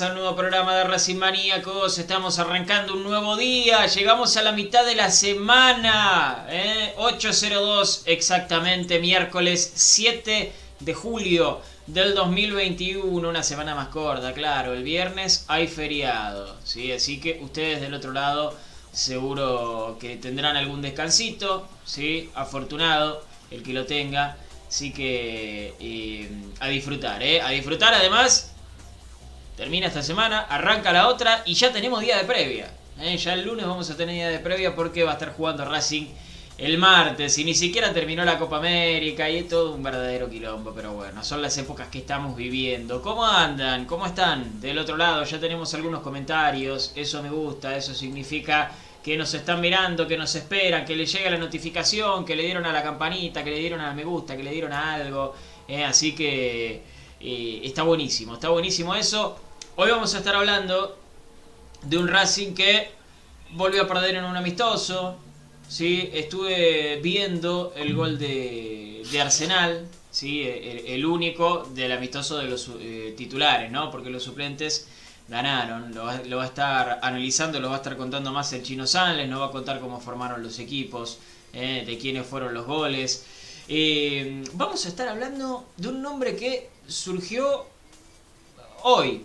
a un nuevo programa de Racing Maníacos. Estamos arrancando un nuevo día, llegamos a la mitad de la semana. ¿eh? 8.02 exactamente, miércoles 7 de julio del 2021, una semana más corta, claro. El viernes hay feriado, ¿sí? así que ustedes del otro lado seguro que tendrán algún descansito, ¿sí? afortunado el que lo tenga. Así que eh, a disfrutar, ¿eh? A disfrutar además. Termina esta semana, arranca la otra y ya tenemos día de previa. ¿eh? Ya el lunes vamos a tener día de previa porque va a estar jugando Racing el martes y ni siquiera terminó la Copa América y es todo un verdadero quilombo. Pero bueno, son las épocas que estamos viviendo. ¿Cómo andan? ¿Cómo están? Del otro lado ya tenemos algunos comentarios. Eso me gusta, eso significa que nos están mirando, que nos esperan, que le llega la notificación, que le dieron a la campanita, que le dieron a me gusta, que le dieron a algo. ¿eh? así que eh, está buenísimo, está buenísimo eso. Hoy vamos a estar hablando de un Racing que volvió a perder en un amistoso. ¿sí? Estuve viendo el gol de, Arsenal, ¿sí? el, único del amistoso de los eh, titulares, ¿no? porque los suplentes ganaron. Lo va a estar analizando, lo va a estar contando más el Chino Sanles, nos va a contar cómo formaron los equipos, eh, de quiénes fueron los goles. Eh, vamos a estar hablando de un nombre que surgió hoy.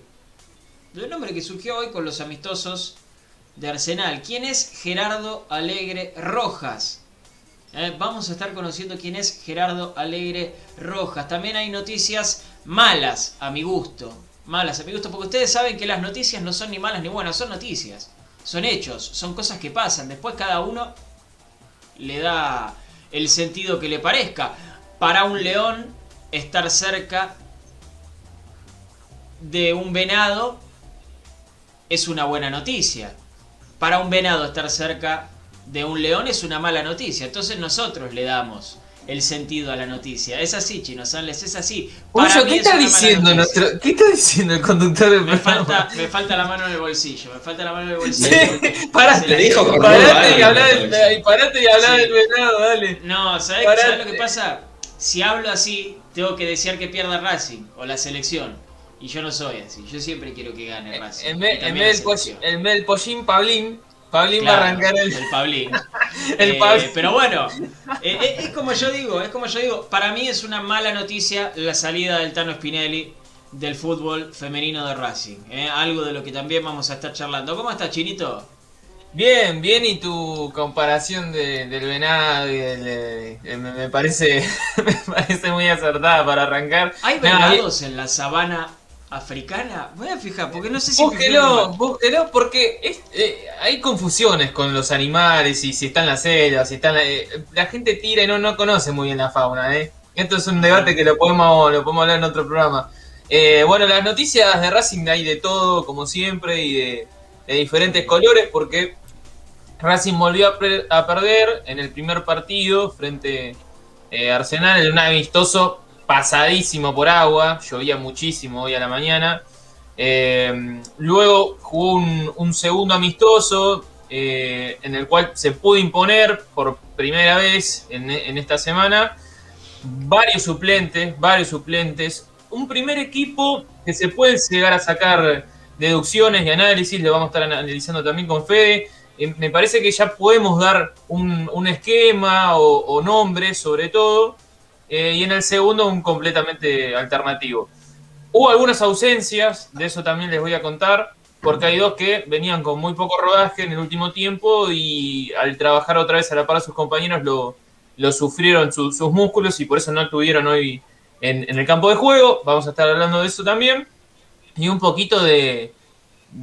Un nombre que surgió hoy con los amistosos de Arsenal. ¿Quién es Gerardo Alegre Rojas? Eh, vamos a estar conociendo quién es Gerardo Alegre Rojas. También hay noticias malas, a mi gusto. Malas, a mi gusto, porque ustedes saben que las noticias no son ni malas ni buenas, son noticias. Son hechos, son cosas que pasan. Después cada uno le da el sentido que le parezca. Para un león, estar cerca de un venado es una buena noticia. Para un venado estar cerca de un león es una mala noticia. Entonces nosotros le damos el sentido a la noticia. Es así, Chino Sanles, es así. Para ¿qué es está mala diciendo nuestro, ¿Qué está diciendo el conductor del Me programa? falta, me falta la mano en el bolsillo, me falta la mano en el bolsillo. Sí, parate, la- dijo Parate y hablar del, parate y hablar Sí. del venado, dale. No, ¿sabes, Parate. ¿sabes lo que pasa? Si hablo así, tengo que desear que pierda Racing o la selección. Y yo no soy así, yo siempre quiero que gane Racing. En vez, del, pollín Pablín, Pablín Claro, va a arrancar el. el Pablín. El Eh, Pablín. Pero bueno, eh, eh, es como yo digo, es como yo digo, para mí es una mala noticia la salida del Tano Spinelli del fútbol femenino de Racing. eh, algo de lo que también vamos a estar charlando. ¿Cómo estás, Chinito? Bien, bien, y tu comparación de- del venado y del, eh, eh, me, parece me parece muy acertada para arrancar. ¿Hay venados en la sabana africana? Voy a fijar, porque no sé si... Búsquelo, búsquelo, porque es- eh, hay confusiones con los animales y si están en la selva, si están... eh, la gente tira y no, no conoce muy bien la fauna, ¿eh? Esto es un debate que lo podemos, lo podemos hablar en otro programa. Eh, bueno, las noticias de Racing hay de todo, como siempre, y de, de diferentes colores, porque Racing volvió a, perder en el primer partido frente a Arsenal en un amistoso pasadísimo por agua, llovía muchísimo hoy a la mañana. Eh, luego jugó un, segundo amistoso eh, en el cual se pudo imponer por primera vez en, esta semana varios suplentes, varios suplentes. Un primer equipo que se puede llegar a sacar deducciones y análisis, lo vamos a estar analizando también con Fede. Eh, me parece que ya podemos dar un, esquema o, nombre sobre todo. Y en el segundo un completamente alternativo. Hubo algunas ausencias, de eso también les voy a contar, porque hay dos que venían con muy poco rodaje en el último tiempo y al trabajar otra vez a la par de sus compañeros lo, lo sufrieron sus músculos y por eso no estuvieron hoy en, el campo de juego. Vamos a estar hablando de eso también. Y un poquito de,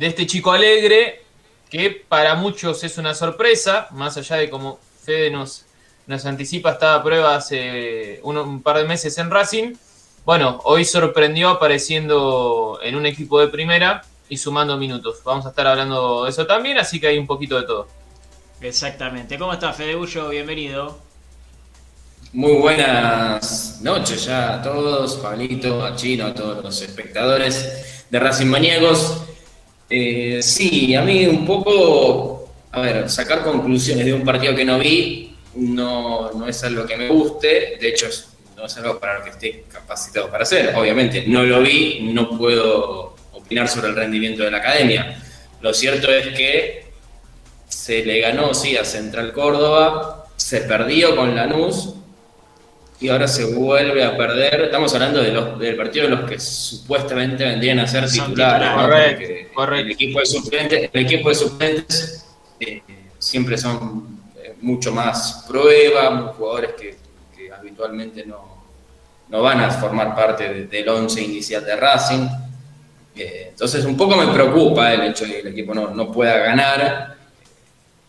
este chico alegre, que para muchos es una sorpresa, más allá de como Fede nos, nos anticipa, estaba a prueba hace un par de meses en Racing bueno, hoy sorprendió apareciendo en un equipo de primera y sumando minutos. Vamos a estar hablando de eso también, así que hay un poquito de todo. Exactamente. ¿Cómo estás, Fede Bullo? Bienvenido. Muy buenas noches ya a todos, Pablito, a Chino, a todos los espectadores de Racing Maníacos. Eh, sí, a mí un poco, a ver, sacar conclusiones de un partido que no vi no, no es algo que me guste, de hecho no es algo para lo que esté capacitado para hacer. Obviamente, no lo vi, no puedo opinar sobre el rendimiento de la academia. Lo cierto es que se le ganó, sí, a Central Córdoba, se perdió con Lanús y ahora se vuelve a perder. Estamos hablando de los, del partido de los que supuestamente vendrían a ser titulares. El equipo de suplentes, el equipo de suplentes eh, siempre son mucho más prueba, jugadores que habitualmente no, no van a formar parte del once inicial de Racing. Eh, entonces un poco me preocupa el hecho de que el equipo no, pueda ganar,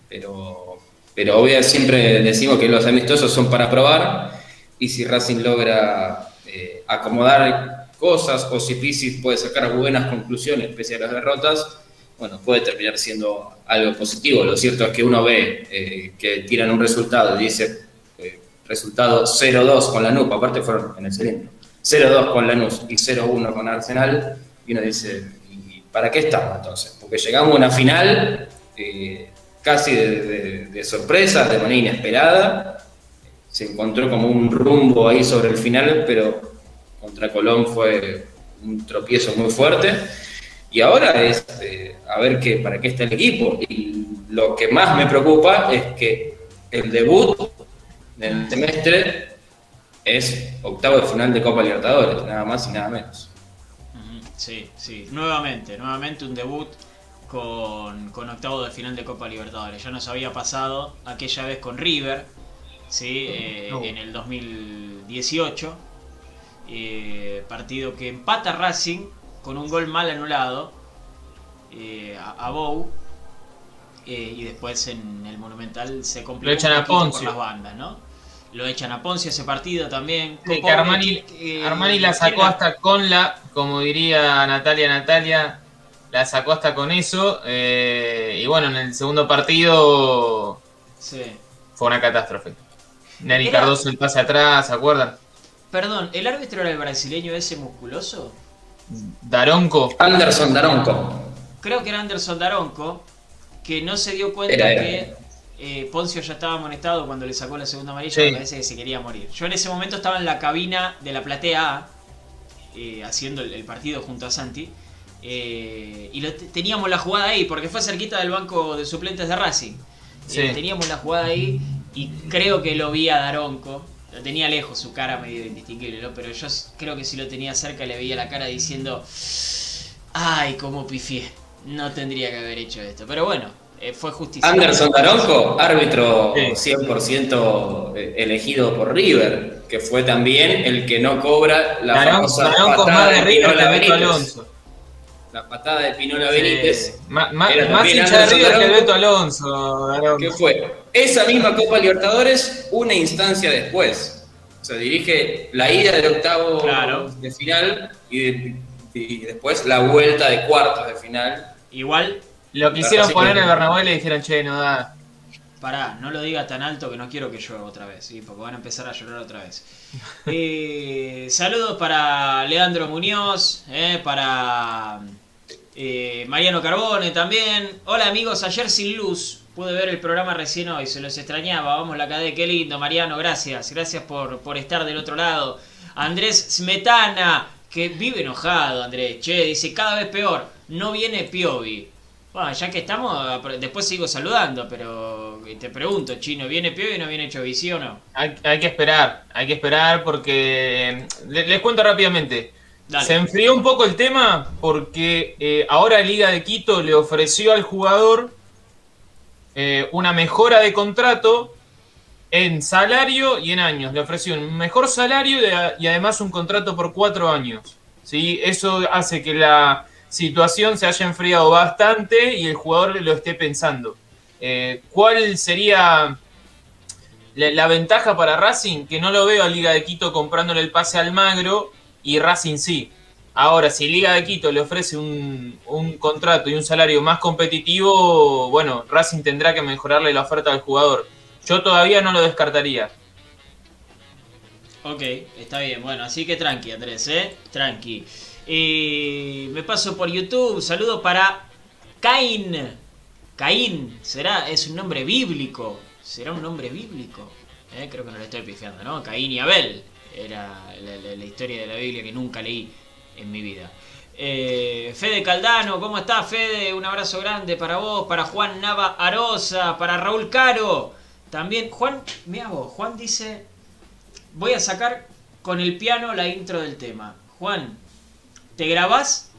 pero, pero obviamente siempre decimos que los amistosos son para probar y si Racing logra eh, acomodar cosas o si Pisis puede sacar buenas conclusiones pese a las derrotas, bueno, puede terminar siendo algo positivo. Lo cierto es que uno ve eh, que tiran un resultado y dice, resultado 0-2 con Lanús, aparte fueron en el cilindro, 0-2 con Lanús y 0-1 con Arsenal, y uno dice, ¿y para qué estamos entonces? Porque llegamos a una final eh, casi de, sorpresa, de manera inesperada, se encontró como un rumbo ahí sobre el final, pero contra Colón fue un tropiezo muy fuerte. Y ahora es eh, a ver qué, para qué está el equipo. Y lo que más me preocupa es que el debut del semestre es octavo de final de Copa Libertadores, nada más y nada menos. Sí, sí, nuevamente, nuevamente un debut con, octavo de final de Copa Libertadores. Ya nos había pasado aquella vez con River, ¿sí? Eh, en el 2018, eh, partido que empata Racing con un gol mal anulado eh, a, Bou. y después en el Monumental se complica a con las bandas, ¿no? Lo echan a Ponce ese partido también. Armani, la sacó hasta con la, como diría Natalia Natalia, la sacó hasta con eso. Eh, y bueno, en el segundo partido fue una catástrofe. Neri Cardoso el pase atrás, ¿se acuerdan? Perdón, ¿el árbitro era el brasileño ese musculoso? Daronco. Anderson Daronco. Creo que era Anderson Daronco, que no se dio cuenta que eh, Poncio ya estaba amonestado cuando le sacó la segunda amarilla, me parece que se quería morir. Yo en ese momento estaba en la cabina de la platea A, eh, haciendo el, partido junto a Santi, eh, y teníamos la jugada ahí, porque fue cerquita del banco de suplentes de Racing. teníamos la jugada ahí y creo que lo vi a Daronco. Lo tenía lejos, su cara medio indistinguible, pero yo creo que si lo tenía cerca le veía la cara diciendo, ay, cómo pifié, no tendría que haber hecho esto. Pero bueno, eh, fue justicia. Anderson Daronco, árbitro 100% eh, elegido por River, que fue también el que no cobra la famosa patada de. La patada de Pinola Benítez. más hincha de River que Alberto Alonso. ¿Qué fue? Esa misma Copa Libertadores, una instancia después. O sea, dirige la ida del octavo de final y, y después la vuelta de cuartos de final. Igual lo quisieron poner en el Bernabéu y le dijeron, che, no da. Pará, no lo diga tan alto que no quiero que llueva otra vez, ¿sí? porque van a empezar a llorar otra vez. Eh, saludos para Leandro Muñoz, eh, para eh, Mariano Carbone también. Hola amigos, ayer sin luz. Pude ver el programa recién hoy, se los extrañaba. Vamos la cadena, qué lindo, Mariano, gracias. Gracias por, por estar del otro lado. Andrés Smetana, que vive enojado, Andrés. Che, dice, cada vez peor. No viene Piovi. Bueno, ya que estamos, después sigo saludando, pero te pregunto, Chino, ¿viene Piovi o no viene Chovici o no? Hay, hay, que esperar, hay que esperar porque... Les, cuento rápidamente. Se enfrió un poco el tema porque eh, ahora Liga de Quito le ofreció al jugador eh, una mejora de contrato en salario y en años. Le ofreció un mejor salario y además un contrato por cuatro años. ¿sí? Eso hace que la situación se haya enfriado bastante y el jugador lo esté pensando. Eh, ¿Cuál sería la, ventaja para Racing? Que no lo veo a Liga de Quito comprándole el pase al Magro y Racing sí. Ahora, si Liga de Quito le ofrece un, un, contrato y un salario más competitivo, bueno, Racing tendrá que mejorarle la oferta al jugador. Yo todavía no lo descartaría. Ok, está bien. Bueno, así que tranqui, Andrés, ¿eh? Tranqui. Me paso por YouTube. Saludo para Caín. Caín, será, es un nombre bíblico. ¿Será un nombre bíblico? Eh, creo que no le estoy pifiando, ¿no? Caín y Abel. Era la, historia de la Biblia que nunca leí en mi vida. Eh, Fede Caldano, ¿cómo estás, Fede? Un abrazo grande para vos, para Juan Nava Arosa, para Raúl Caro. También, Juan, mira vos, Juan dice, voy a sacar con el piano la intro del tema. Juan, te grabás,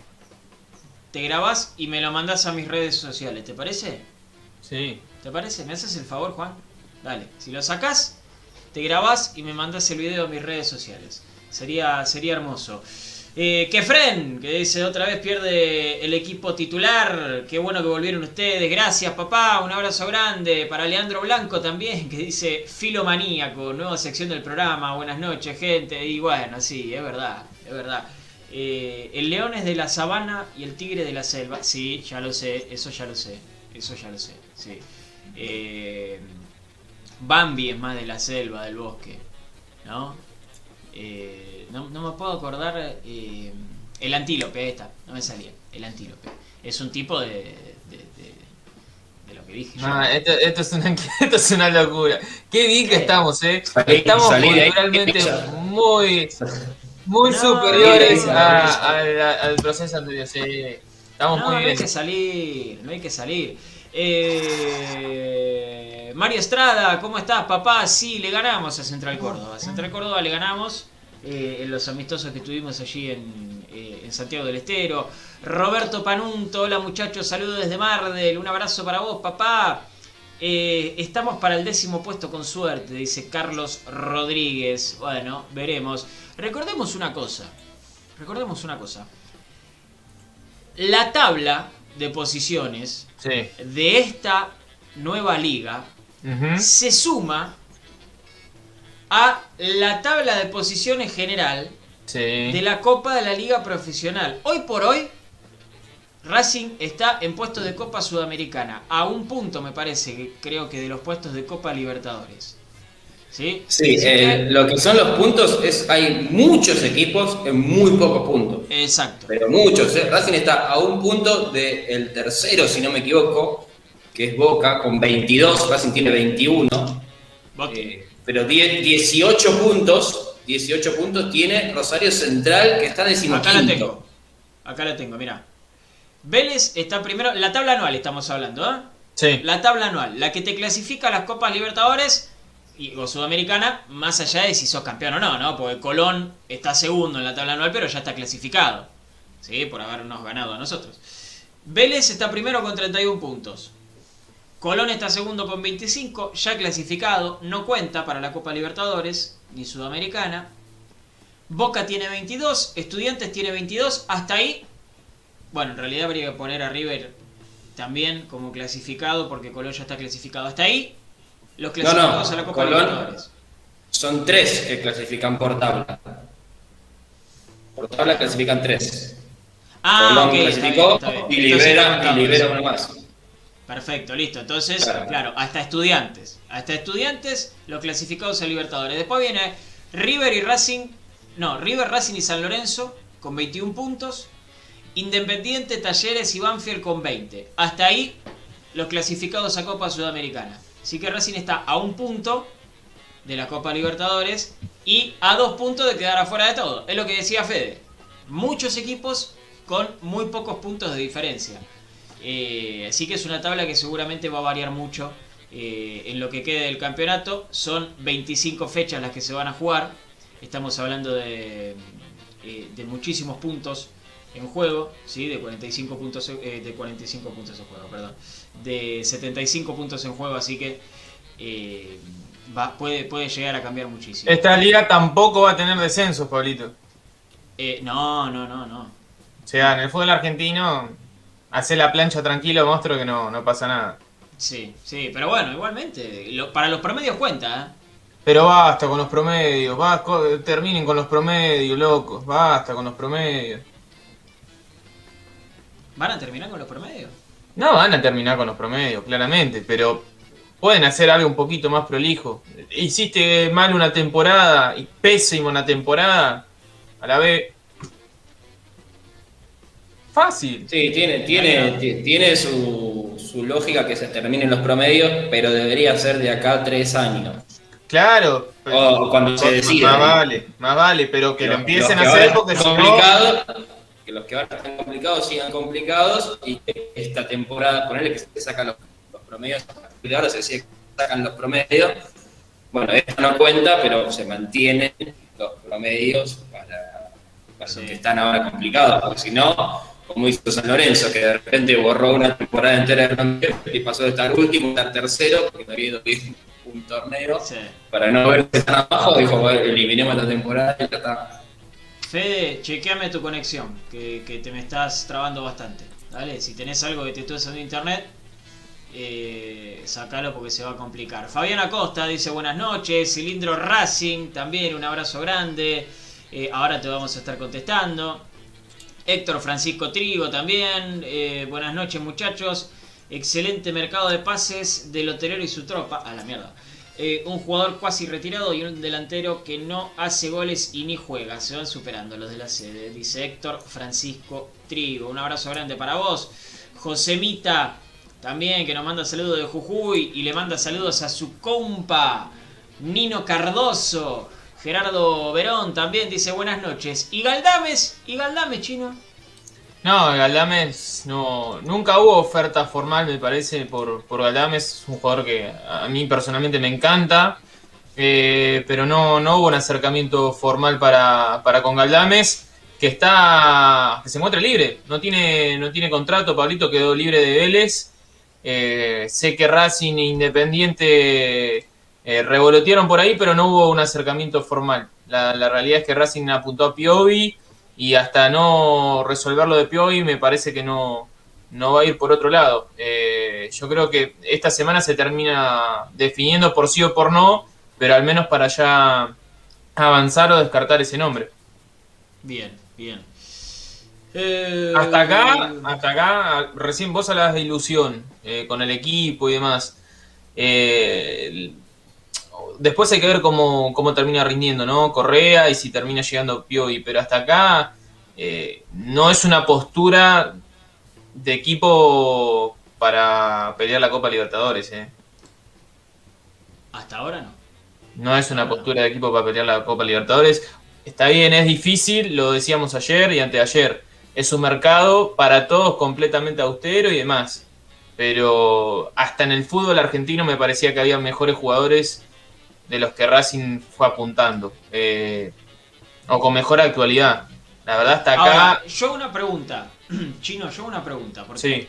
te grabás y me lo mandás a mis redes sociales, ¿te parece? Sí. ¿Te parece? ¿Me haces el favor, Juan? Dale, si lo sacás, te grabás y me mandás el video a mis redes sociales. Sería, sería hermoso. Eh, Kefren, que dice otra vez pierde el equipo titular. Qué bueno que volvieron ustedes. Gracias, papá. Un abrazo grande. Para Leandro Blanco también, que dice filomaníaco, nueva sección del programa. Buenas noches, gente. Y bueno, sí, es verdad, es verdad. Eh, el león es de la sabana y el tigre de la selva. Sí, ya lo sé, eso ya lo sé. Eso ya lo sé, sí. Eh, Bambi es más de la selva, del bosque. ¿No? Eh, no, me puedo acordar. el antílope, ahí está, no me salía. El antílope. Es un tipo de, de, lo que dije yo. Ah, esto, es una, esto, es una, locura. Qué bien que estamos, ¿eh? Estamos culturalmente muy muy superiores al proceso anterior. Sí, estamos muy bien. No hay que salir, no hay que salir. Eh, Mario Estrada, ¿cómo estás, papá? Sí, le ganamos a Central Córdoba. A Central Córdoba le ganamos eh, en los amistosos que tuvimos allí en, eh, en, Santiago del Estero. Roberto Panunto, hola muchachos, saludos desde Mardel. Un abrazo para vos, papá. estamos para el décimo puesto con suerte, dice Carlos Rodríguez. Bueno, veremos. Recordemos una cosa. Recordemos una cosa. La tabla de posiciones de esta nueva liga se suma a la tabla de posiciones general de la Copa de la Liga Profesional. Hoy por hoy, Racing está en puestos de Copa Sudamericana, a un punto me parece, creo que de los puestos de Copa Libertadores. Sí, eh, lo que son los puntos es hay muchos equipos en muy pocos puntos. Exacto. Pero muchos. ¿eh? Racing está a un punto del tercero, si no me equivoco, que es Boca, con 22. Racing tiene 21. Eh, pero 18 puntos, 18 puntos tiene Rosario Central, que está decimoquinto. Acá la tengo. Acá la tengo, mira. Vélez está primero, la tabla anual estamos hablando, ¿eh? Sí. La tabla anual, la que te clasifica a las Copas Libertadores o Sudamericana, más allá de si sos campeón o no, ¿no? Porque Colón está segundo en la tabla anual, pero ya está clasificado. ¿Sí? Por habernos ganado a nosotros. Vélez está primero con 31 puntos. Colón está segundo con 25, ya clasificado, no cuenta para la Copa Libertadores ni Sudamericana. Boca tiene 22, Estudiantes tiene 22, hasta ahí. Bueno, en realidad habría que poner a River también como clasificado porque Colón ya está clasificado. Hasta ahí los clasificados a la Copa Libertadores. Son tres que clasifican por tabla. Por tabla clasifican tres. Ah, Colón clasificó y libera, y libera uno más. Perfecto, listo. Entonces, Claro. claro, hasta estudiantes. Hasta estudiantes, los clasificados a Libertadores. Después viene River y Racing. No, River, Racing y San Lorenzo con 21 puntos. Independiente, Talleres y Banfield con 20. Hasta ahí, los clasificados a Copa Sudamericana. Así que Racing está a un punto de la Copa Libertadores y a dos puntos de quedar afuera de todo. Es lo que decía Fede. Muchos equipos con muy pocos puntos de diferencia. Eh, así que es una tabla que seguramente va a variar mucho eh, en lo que quede del campeonato. Son 25 fechas las que se van a jugar. Estamos hablando de, eh, muchísimos puntos en juego, ¿sí? de 45 puntos, de 45 puntos en juego, de 75 puntos en juego, así que eh, va- puede, puede llegar a cambiar muchísimo. Esta liga tampoco va a tener descensos, Pablito. Eh, no, no, no, no. O sea, en el fútbol argentino, hace la plancha tranquilo, monstruo, que no, no pasa nada. Sí, sí, pero bueno, igualmente, lo- para los promedios cuenta, ¿eh? Pero basta con los promedios, terminen con los promedios, locos, basta con los promedios. ¿Van a terminar con los promedios? No van a terminar con los promedios, claramente, pero pueden hacer algo un poquito más prolijo. Hiciste mal una temporada y pésimo una temporada, a la vez. Fácil. Sí, tiene, tiene, ti- tiene su, su lógica que se terminen los promedios, pero debería ser de acá a tres años. Claro. O cuando se decida. Más vale, más vale, pero que lo empiecen a hacer porque si no. Que los que ahora están complicados sigan complicados y que esta temporada, ponerle que se sacan los, los promedios, a ahora se sacan los promedios. Bueno, esto no cuenta, pero se mantienen los promedios para, los que están ahora complicados, porque si no, como hizo San Lorenzo, que de repente borró una temporada entera y pasó de estar último a estar tercero, porque no había ido bien un torneo, Sí. para no verse tan abajo, dijo, eliminemos la temporada y ya está. Fede, chequeame tu conexión, que, te me estás trabando bastante. ¿Dale? Si tenés algo que te esté usando internet, eh, sacalo porque se va a complicar. Fabián Acosta dice buenas noches. Cilindro Racing, también un abrazo grande. Eh, ahora te vamos a estar contestando. Héctor Francisco Trigo también. eh, buenas noches muchachos. Excelente mercado de pases del hotelero y su tropa. A la mierda. Eh, un jugador cuasi retirado y un delantero que no hace goles y ni juega. Se van superando los de la sede, dice Héctor Francisco Trigo. Un abrazo grande para vos. Josemita, también que nos manda saludos de Jujuy y le manda saludos a su compa Nino Cardoso. Gerardo Verón también dice buenas noches. ¿Y Galdames? ¿Y Galdames, chino? No, Galdames no, nunca hubo oferta formal, me parece, por, por Galdames. Es un jugador que a mí personalmente me encanta, eh, pero no, no hubo un acercamiento formal para, para con Galdames, que está que se encuentra libre. No tiene, no tiene contrato, Pablito quedó libre de Vélez. Eh, sé que Racing e Independiente eh, revolotearon por ahí, pero no hubo un acercamiento formal. La, la realidad es que Racing apuntó a Piovi y hasta no resolver lo de Piovi me parece que no, no va a ir por otro lado. Eh, yo creo que esta semana se termina definiendo por sí o por no, pero al menos para ya avanzar o descartar ese nombre. Bien, bien. Eh, Hasta acá, hasta acá, recién vos hablabas de ilusión eh, con el equipo y demás. Eh, después hay que ver cómo, cómo termina rindiendo, ¿no? Correa y si termina llegando Piovi, pero hasta acá eh, no es una postura de equipo para pelear la Copa Libertadores, ¿eh? Hasta ahora no. No es una postura de equipo para pelear la Copa Libertadores. Está bien, es difícil, lo decíamos ayer y anteayer. Es un mercado para todos completamente austero y demás. Pero hasta en el fútbol argentino me parecía que había mejores jugadores de los que Racing fue apuntando. Eh, o con mejor actualidad. La verdad, hasta acá. Ahora, yo una pregunta. Chino, yo una pregunta. Porque sí.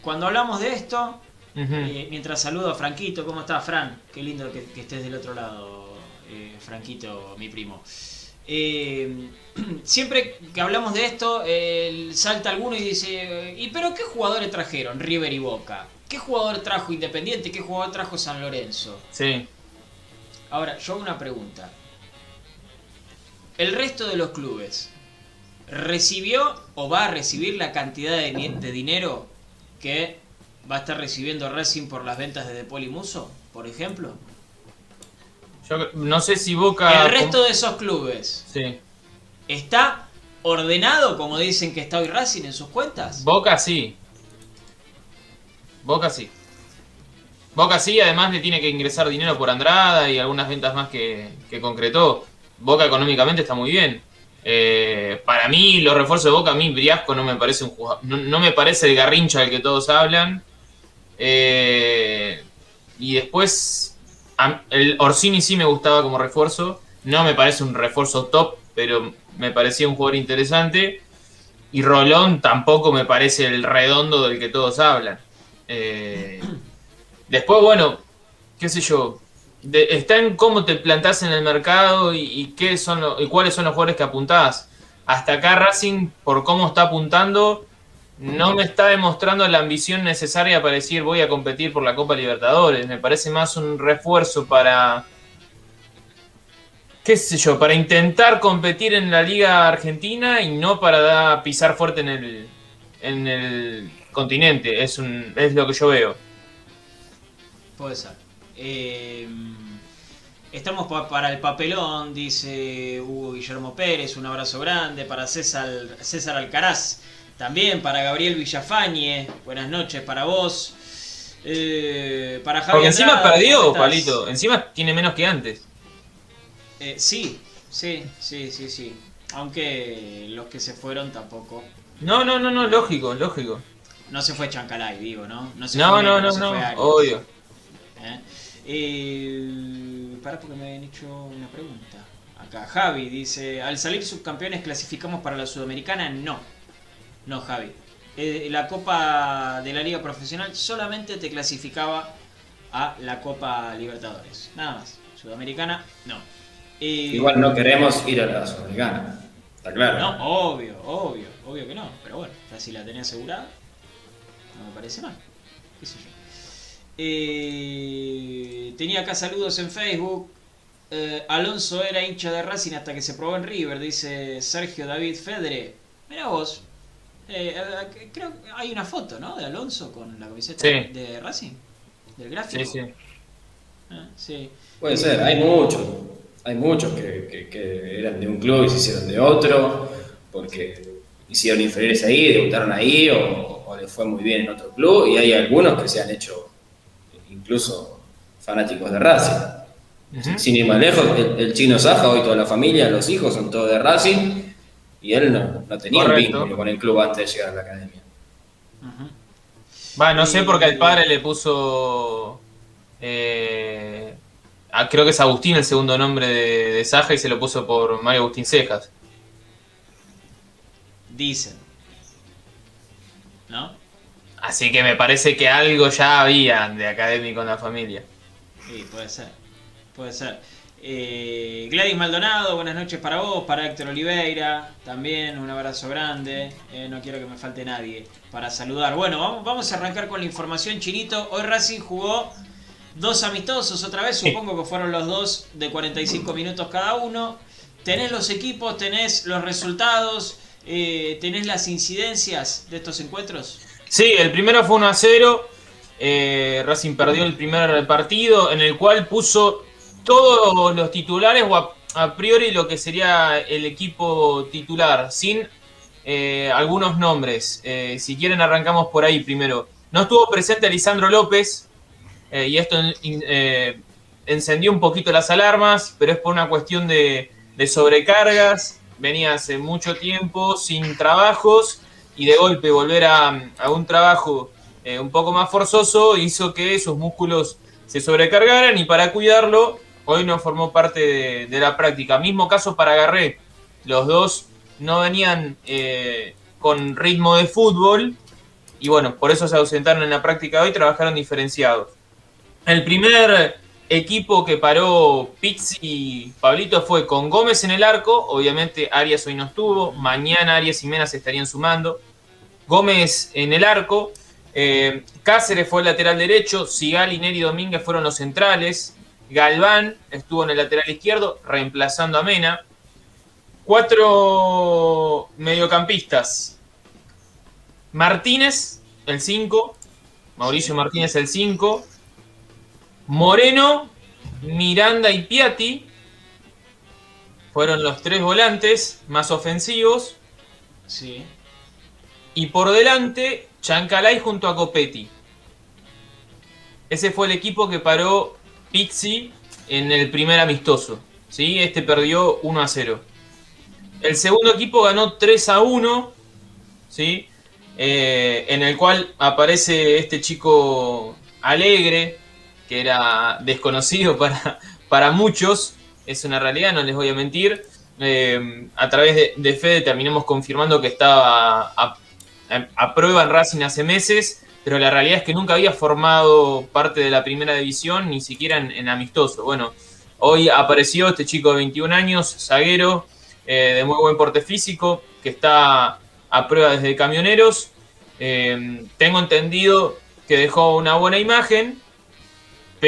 cuando hablamos de esto, eh, mientras saludo a Franquito, ¿cómo estás, Fran? Qué lindo que, que estés del otro lado, eh, Franquito, mi primo. Eh, siempre que hablamos de esto, salta alguno y dice, ¿y pero qué jugadores trajeron River y Boca? ¿Qué jugador trajo Independiente? ¿Qué jugador trajo San Lorenzo? Sí. Ahora, yo hago una pregunta. ¿El resto de los clubes recibió o va a recibir la cantidad de, dinero que va a estar recibiendo Racing por las ventas de De Paul y Muso, por ejemplo? Yo no sé si Boca. El resto de esos clubes Sí. está ordenado como dicen que está hoy Racing en sus cuentas. Boca sí. Boca sí. Boca sí, además le tiene que ingresar dinero por Andrada y algunas ventas más que, concretó. Boca económicamente está muy bien. Eh, para mí, los refuerzos de Boca, a mí Briasco no me parece un no, me parece el garrincha del que todos hablan. Eh, y después, el Orsini sí me gustaba como refuerzo. No me parece un refuerzo top, pero me parecía un jugador interesante. Y Rolón tampoco me parece el redondo del que todos hablan. Eh, después, bueno, qué sé yo. está en cómo te plantás en el mercado y, qué son lo- y cuáles son los jugadores que apuntás. Hasta acá Racing, por cómo está apuntando, no me está demostrando la ambición necesaria para decir voy a competir por la Copa Libertadores. Me parece más un refuerzo para, qué sé yo, para intentar competir en la Liga Argentina y no para pisar fuerte en el, en el continente. Es, un, es lo que yo veo. Puede ser. Eh, estamos pa- para el papelón, dice Hugo Guillermo Pérez. Un abrazo grande para César, César Alcaraz. También para Gabriel Villafañe. Buenas noches para vos. Eh, para Javier Porque encima Andrada, perdió. Palito. Encima tiene menos que antes. Eh, sí, sí, sí, sí, sí. Aunque los que se fueron tampoco. No, no, no, no, lógico, lógico. No se fue Chancalay, digo, ¿no? se No, fue no, no, se no, fue Arias. obvio. ¿Eh? Eh, pará porque me habían hecho una pregunta. Acá, Javi dice, al salir subcampeones clasificamos para la Sudamericana. No, no, Javi. Eh, la Copa de la Liga Profesional solamente te clasificaba a la Copa Libertadores. Nada más. Sudamericana, no. Eh, Igual no queremos ir a la Sudamericana. Está claro. No, obvio, obvio, obvio que no. Pero bueno, si la tenía asegurada, no me parece mal. ¿Qué sé yo? Eh, tenía acá saludos en Facebook. Eh, Alonso era hincha de Racing hasta que se probó en River, dice Sergio David Fedre. Mira vos. Eh, eh, creo que hay una foto, ¿no? De Alonso con la camiseta Sí. de Racing. Del gráfico. Sí, sí. Ah, sí. Puede ser, hay muchos. Hay muchos que, que- que eran de un club y se hicieron de otro, porque hicieron inferiores ahí, debutaron ahí, o, o les fue muy bien en otro club, y hay algunos que se han hecho incluso fanáticos de Racing. Sin ir más lejos, el, el chino Saja, hoy toda la familia, los hijos son todos de Racing, y él no, no tenía un vínculo con el club antes de llegar a la academia. Va, no sé porque el padre le puso. eh, creo que es Agustín el segundo nombre de, de Saja y se lo puso por Mario Agustín Cejas. Dicen. Así que me parece que algo ya había de académico en la familia. Sí, puede ser. Puede ser. Eh, Gladys Maldonado, buenas noches para vos, para Héctor Oliveira, también un abrazo grande. Eh, no quiero que me falte nadie para saludar. Bueno, vamos, vamos a arrancar con la información, Chinito. Hoy Racing jugó dos amistosos otra vez, supongo que fueron los dos de 45 minutos cada uno. Tenés los equipos, tenés los resultados, eh, tenés las incidencias de estos encuentros. Sí, el primero fue 1 a 0. eh, Racing perdió el primer partido en el cual puso todos los titulares o a, priori lo que sería el equipo titular, sin eh, algunos nombres. Eh, si quieren arrancamos por ahí primero. No estuvo presente Lisandro López y esto encendió un poquito las alarmas, pero es por una cuestión de sobrecargas. Venía hace mucho tiempo sin trabajos y de golpe volver a, a un trabajo eh, un poco más forzoso hizo que sus músculos se sobrecargaran y para cuidarlo hoy no formó parte de, la práctica. Mismo caso para Garré, los dos no venían eh, con ritmo de fútbol y bueno, por eso se ausentaron en la práctica hoy, trabajaron diferenciados. El primer equipo que paró Pizzi y Pablito fue con Gómez en el arco, obviamente Arias hoy no estuvo, mañana Arias y Mena se estarían sumando. Gómez en el arco, eh, Cáceres fue el lateral derecho, Sigal y Neri Domínguez fueron los centrales, Galván estuvo en el lateral izquierdo reemplazando a Mena. Cuatro mediocampistas. Martínez, el 5, Mauricio Martínez el 5, Moreno, Miranda y Piatti fueron los tres volantes más ofensivos. Sí. Y por delante, Chancalay junto a Copetti. Ese fue el equipo que paró Pizzi en el primer amistoso. ¿sí? Este perdió 1 a 0. El segundo equipo ganó 3 a 1. ¿sí? Eh, en el cual aparece este chico alegre, que era desconocido para, para muchos. Es una realidad, no les voy a mentir. Eh, a través de, de Fede terminamos confirmando que estaba a, prueba en Racing hace meses pero la realidad es que nunca había formado parte de la primera división, ni siquiera en, amistoso. Bueno, hoy apareció este chico de 21 años, zaguero, eh, de muy buen porte físico, que está a prueba desde camioneros. Eh, tengo entendido que dejó una buena imagen,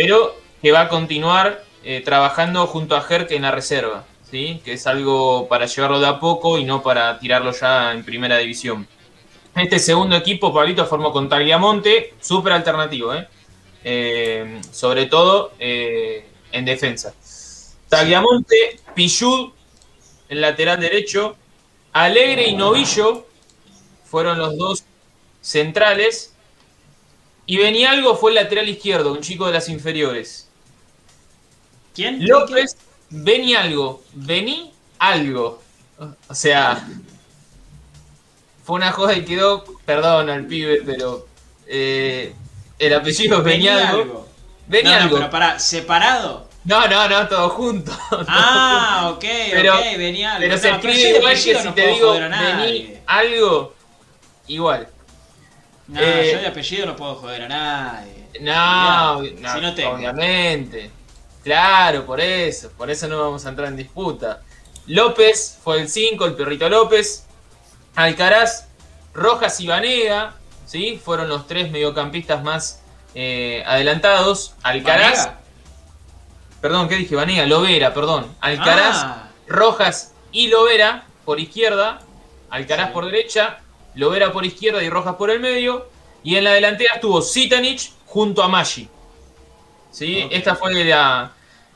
pero que va a continuar eh, trabajando junto a Jerk en la reserva, ¿sí? que es algo para llevarlo de a poco y no para tirarlo ya en primera división. Este segundo equipo, Pablito, formó con Tagliamonte, súper alternativo, ¿eh? ¿eh? sobre todo eh, en defensa. Tagliamonte, Pichud, el lateral derecho, Alegre y Novillo fueron los dos centrales. Y Benialgo fue el lateral izquierdo, un chico de las inferiores. ¿Quién? López, Benialgo. Vení algo. O sea, fue una joda y quedó, perdón al pibe, pero eh, el apellido es Beñalgo. Beñalgo. No, pero para, ¿separado? No, no, no, todo junto. ah, ok, pero, ok, Beñalgo. Pero se escribe igual que si te digo vení algo, igual. No, eh, yo de apellido no puedo joder a nadie. No, no, si no tengo. obviamente. Claro, por eso, por eso no vamos a entrar en disputa. López fue el 5, el perrito López. Alcaraz, Rojas y Vanega, ¿sí? Fueron los tres mediocampistas más eh, adelantados. Alcaraz. Perdón, ¿qué dije? Vanega, Lovera, perdón. Alcaraz, ah. Rojas y Lovera por izquierda. Alcaraz por derecha, Lovera por izquierda y Rojas por el medio. Y en la delantera estuvo Sitanich junto a Maggi. ¿Sí? Esta fue la,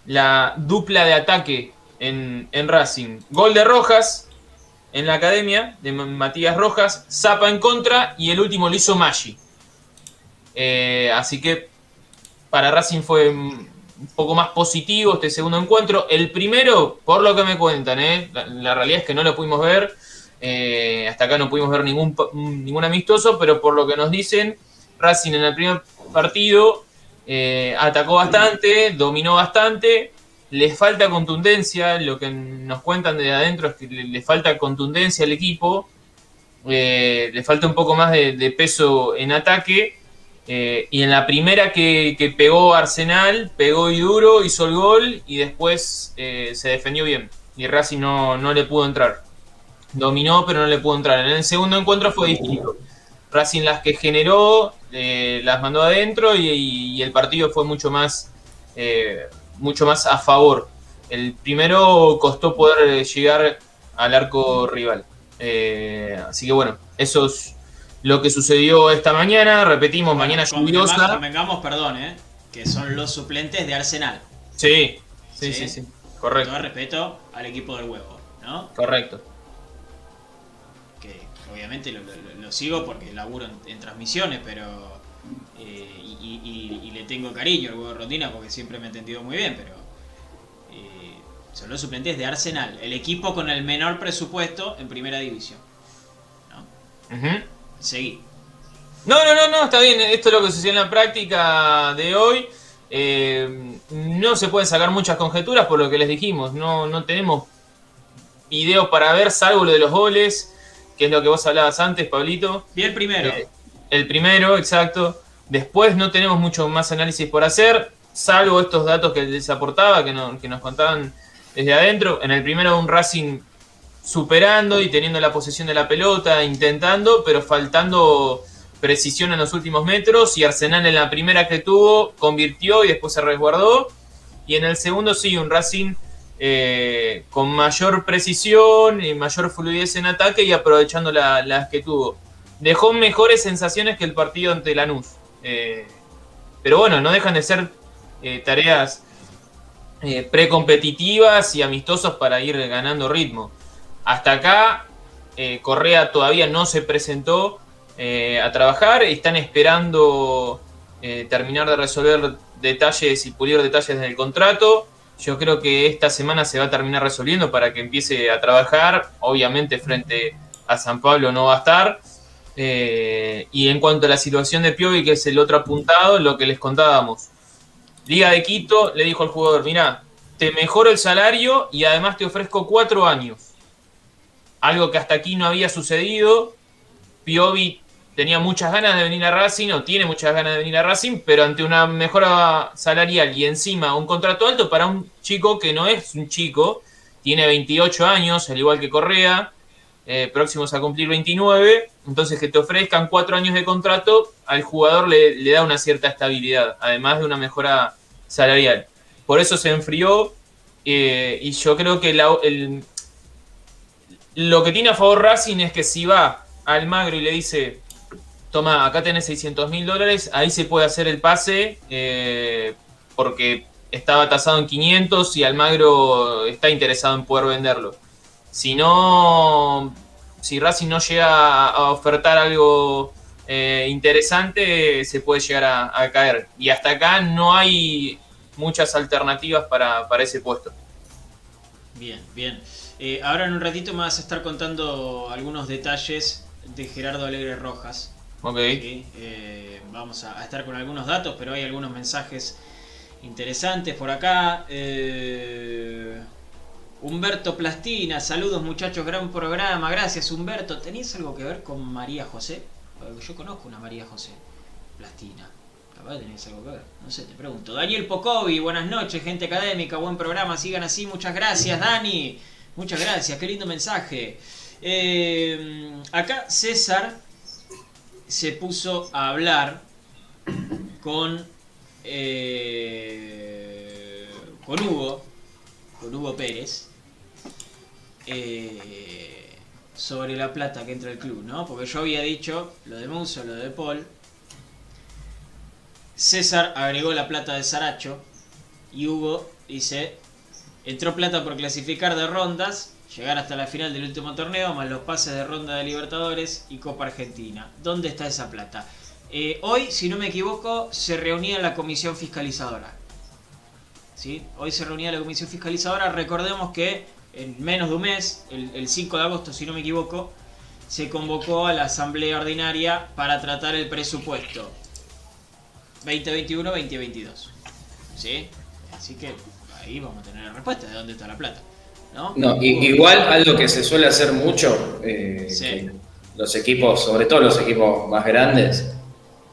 la, dupla de ataque en, en Racing. Gol de Rojas, en la academia de Matías Rojas, Zapa en contra y el último lo hizo Maggi. Eh, así que para Racing fue un poco más positivo este segundo encuentro. El primero, por lo que me cuentan, eh, la, realidad es que no lo pudimos ver. Eh, hasta acá no pudimos ver ningún, ningún amistoso, pero por lo que nos dicen, Racing en el primer partido atacó bastante, dominó bastante le falta contundencia, lo que nos cuentan de adentro es que le, falta contundencia al equipo, eh, le falta un poco más de, peso en ataque, eh, y en la primera que, pegó Arsenal, pegó y duro, hizo el gol y después eh, se defendió bien, y Racing no, no le pudo entrar. Dominó, pero no le pudo entrar. En el segundo encuentro fue distinto. Racing las que generó, las mandó adentro y, el partido fue mucho más mucho más a favor. El primero costó poder eh, llegar al arco rival. Eh, así que bueno, eso es lo que sucedió esta mañana. Repetimos, mañana lluviosa. Convengamos, perdón, ¿eh? que son los suplentes de Arsenal. Sí, sí, sí, sí. Correcto. Todo respeto al equipo del huevo, ¿no? Correcto. Obviamente lo, sigo porque laburo en, transmisiones, pero. Eh, y, le tengo cariño al huevo Rondina porque siempre me ha entendido muy bien, pero eh, son los suplentes de Arsenal, el equipo con el menor presupuesto en primera división. ¿no? Seguí. No, no, no, no, está bien, esto es lo que sucedió en la práctica de hoy. Eh, no se pueden sacar muchas conjeturas por lo que les dijimos, no, no tenemos videos para ver, salvo lo de los goles, que es lo que vos hablabas antes, Pablito. Vi el primero. Eh, el primero, exacto. Después no tenemos mucho más análisis por hacer, salvo estos datos que les aportaba, que, nos contaban desde adentro. En el primero un Racing superando y teniendo la posesión de la pelota, intentando, pero faltando precisión en los últimos metros. Y Arsenal en la primera que tuvo convirtió y después se resguardó. Y en el segundo sí, un Racing eh, con mayor precisión y mayor fluidez en ataque y aprovechando las que tuvo. Dejó mejores sensaciones que el partido ante Lanús Eh, pero bueno, no dejan de ser eh, tareas eh, precompetitivas y amistosas para ir ganando ritmo. Hasta acá, Correa todavía no se presentó a trabajar, están esperando terminar de resolver detalles y pulir detalles del contrato. Yo creo que esta semana se va a terminar resolviendo para que empiece a trabajar. Obviamente frente a San Pablo no va a estar. Eh, y en cuanto a la situación de Piovi, que es el otro apuntado, lo que les contábamos. Liga de Quito le dijo al jugador, mira, te mejoro el salario y además te ofrezco cuatro años. Algo que hasta aquí no había sucedido. Piovi tenía muchas ganas de venir a Racing, o tiene muchas ganas de venir a Racing, pero ante una mejora salarial y encima un contrato alto para un chico que no es un chico, tiene 28 años, al igual que Correa, eh, próximos a cumplir 29, entonces que te ofrezcan cuatro años de contrato, al jugador le, le da una cierta estabilidad, además de una mejora salarial. Por eso se enfrió eh, y yo creo que lo que tiene a favor Racing es que si va al Magro y le dice, toma, acá tenés 600 mil dólares, ahí se puede hacer el pase, eh, porque estaba tasado en 500 y Almagro está interesado en poder venderlo. Si no, si Racing no llega a ofertar algo eh, interesante, se puede llegar a, caer. Y hasta acá no hay muchas alternativas para, para ese puesto. Bien, bien. Eh, ahora en un ratito me vas a estar contando algunos detalles de Gerardo Alegre Rojas. Ok. Eh, vamos a, estar con algunos datos, pero hay algunos mensajes interesantes por acá. Eh, Humberto Plastina, saludos muchachos, gran programa. Gracias Humberto. ¿Tenías algo que ver con María José? Yo conozco una María José Plastina. Capaz tenés algo que ver. No sé, te pregunto. Daniel Pocovi, buenas noches, gente académica, buen programa, sigan así, muchas gracias, Dani. Muchas gracias, qué lindo mensaje. Eh, acá César se puso a hablar con eh, con Hugo, con Hugo Pérez, eh, sobre la plata que entra al club, ¿no? Porque yo había dicho lo de Muso, lo de Paul. César agregó la plata de Saracho y Hugo dice, entró plata por clasificar de rondas, llegar hasta la final del último torneo, más los pases de ronda de Libertadores y Copa Argentina. ¿Dónde está esa plata? Eh, hoy, si no me equivoco, se reunía la comisión fiscalizadora. ¿Sí? Hoy se reunía la comisión fiscalizadora. Recordemos que en menos de un mes, el, el 5 de agosto, si no me equivoco, se convocó a la asamblea ordinaria para tratar el presupuesto 2021-2022. ¿Sí? Así que ahí vamos a tener la respuesta de dónde está la plata. ¿No? Igual algo que se suele hacer mucho, eh, Sí. los equipos, sobre todo los equipos más grandes,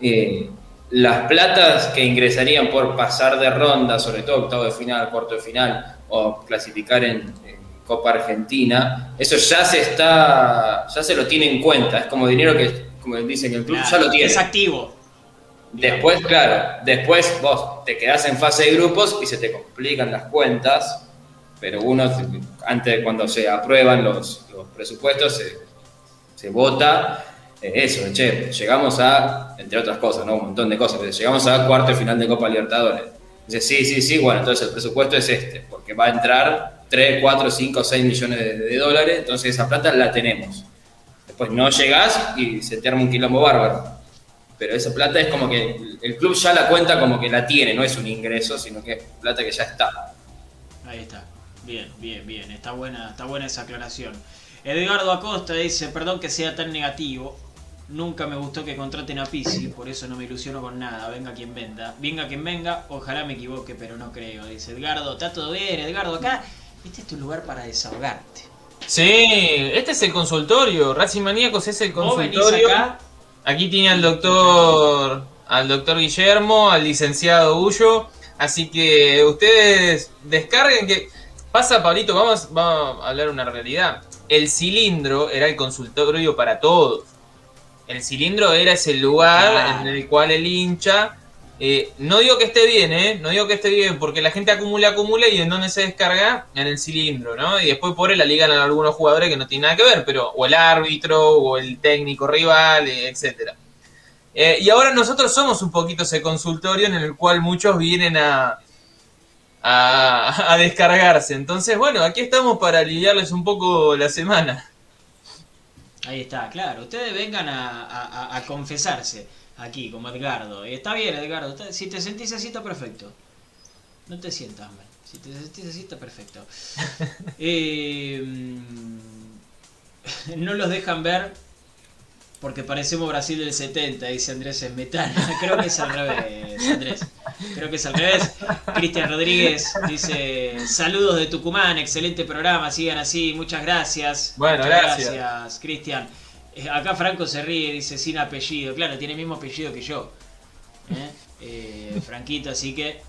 eh, las platas que ingresarían por pasar de ronda, sobre todo octavo de final, cuarto de final, o clasificar en, en Copa Argentina, eso ya se está, ya se lo tiene en cuenta, es como dinero que, como dicen que el club Claro, ya lo tiene. Es activo. Después, claro, después vos te quedás en fase de grupos y se te complican las cuentas, pero uno, antes cuando se aprueban los, los presupuestos, se, se vota eso, che, llegamos a, entre otras cosas, ¿no? Un montón de cosas, pero llegamos a cuarto final de Copa Libertadores. Dice, sí, sí, sí, bueno, entonces el presupuesto es este, porque va a entrar 3, 4, 5, 6 millones de, de dólares, entonces esa plata la tenemos. Después no llegás y se te arma un quilombo bárbaro pero esa plata es como que el club ya la cuenta como que la tiene, no es un ingreso, sino que es plata que ya está. Ahí está. Bien, bien, bien. Está buena, está buena esa aclaración. Edgardo Acosta dice, perdón que sea tan negativo. Nunca me gustó que contraten a Pizzi, por eso no me ilusiono con nada. Venga quien venda. Venga quien venga, ojalá me equivoque, pero no creo. Dice Edgardo, está todo bien, Edgardo, acá. Este es tu lugar para desahogarte. Sí, este es el consultorio. Racing Maníacos es el Vos venís consultorio. acá, Aquí tiene al doctor, al doctor Guillermo, al licenciado Ullo. Así que ustedes descarguen que. Pasa, Pablito, vamos, vamos a hablar una realidad. El cilindro era el consultorio para todos. El cilindro era ese lugar en el cual el hincha. eh, no digo que esté bien, ¿eh? No digo que esté bien, porque la gente acumula, acumula y en dónde se descarga en el cilindro, ¿no? Y después por él la ligan a algunos jugadores que no tienen nada que ver, pero o el árbitro, o el técnico rival, eh, etcétera. Eh, y ahora nosotros somos un poquito ese consultorio en el cual muchos vienen a, a, a descargarse. Entonces, bueno, aquí estamos para aliviarles un poco la semana. Ahí está, claro. Ustedes vengan a, a- a confesarse aquí, como Edgardo. Y Está bien, Edgardo. si te sentís así, está perfecto. No te sientas mal. Si te sentís así, está perfecto. Eh, mm, no los dejan ver porque parecemos Brasil del 70, dice Andrés Esmetana. Creo que es al revés, Andrés. Creo que es al revés. Cristian Rodríguez dice: Saludos de Tucumán, excelente programa, sigan así, muchas gracias. Bueno, Muchas gracias. gracias, Cristian. Eh, acá Franco se ríe, dice sin apellido. Claro, tiene el mismo apellido que yo. ¿eh? Eh, Franquito, así que.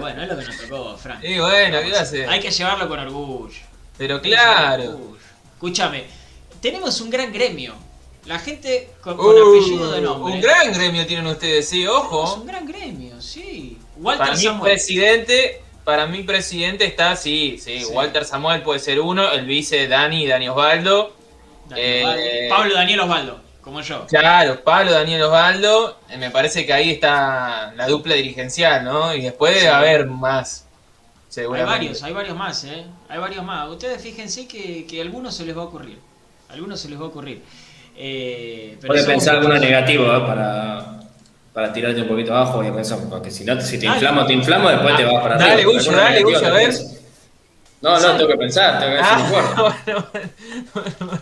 bueno, es lo que nos tocó, Frank. Y bueno, ¿qué hace? Hay que llevarlo con orgullo. Pero claro. Escúchame, tenemos un gran gremio. La gente con, con Uh, apellido de nombre. Un gran gremio tienen ustedes, sí, Es ojo. un gran gremio, sí. Walter Para mí Samuel. presidente, para mí presidente está, sí, sí, Sí. Walter Samuel puede ser uno, el vice Dani, Dani Osvaldo. Daniel eh, Osvaldo. Pablo Daniel Osvaldo, como yo. Claro, Pablo, Daniel Osvaldo, eh, me parece que ahí está la dupla dirigencial, ¿no? Y después debe Sí. haber más. Hay varios, hay varios más, ¿eh? Hay varios más. Ustedes fíjense que, que a algunos se les va a ocurrir. A algunos se les va a ocurrir. Eh, pero Puedes pensar alguno muchos. negativo ¿eh? para, para tirarte un poquito abajo y pensar, porque si no, si te Dale. inflamo, te inflamo, después te vas para arriba. Dale, Gullo, Alguno dale, Gullo, a ver. No, no, tengo que pensar, tengo que hacer un Ah, bueno, bueno, bueno.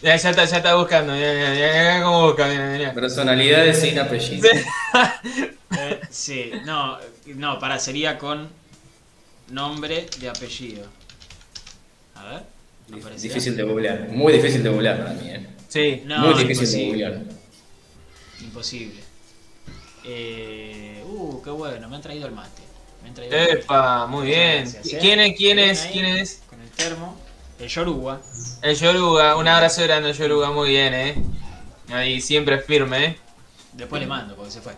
Ya, ya está, ya está buscando, ya, ya, ya, ya, cómo busca, mira, mira. Personalidades sin apellido. Eh, sí, no, no, para, sería con nombre de apellido. Difícil de googlear, muy difícil de googlear para mí. ¿eh? Sí. No, muy difícil imposible. de googlear. Imposible. Eh, uh, qué bueno, me han traído el mate. Me han traído el mate. Epa, muy bien. Gracias, ¿eh? ¿Quién es? ¿Quién es? ahí, ¿Quién es? Con el termo. El Yoruba. El Yoruga, un abrazo grande al Yoruga, muy bien, eh. Ahí siempre firme, eh. Después le mando porque se fue.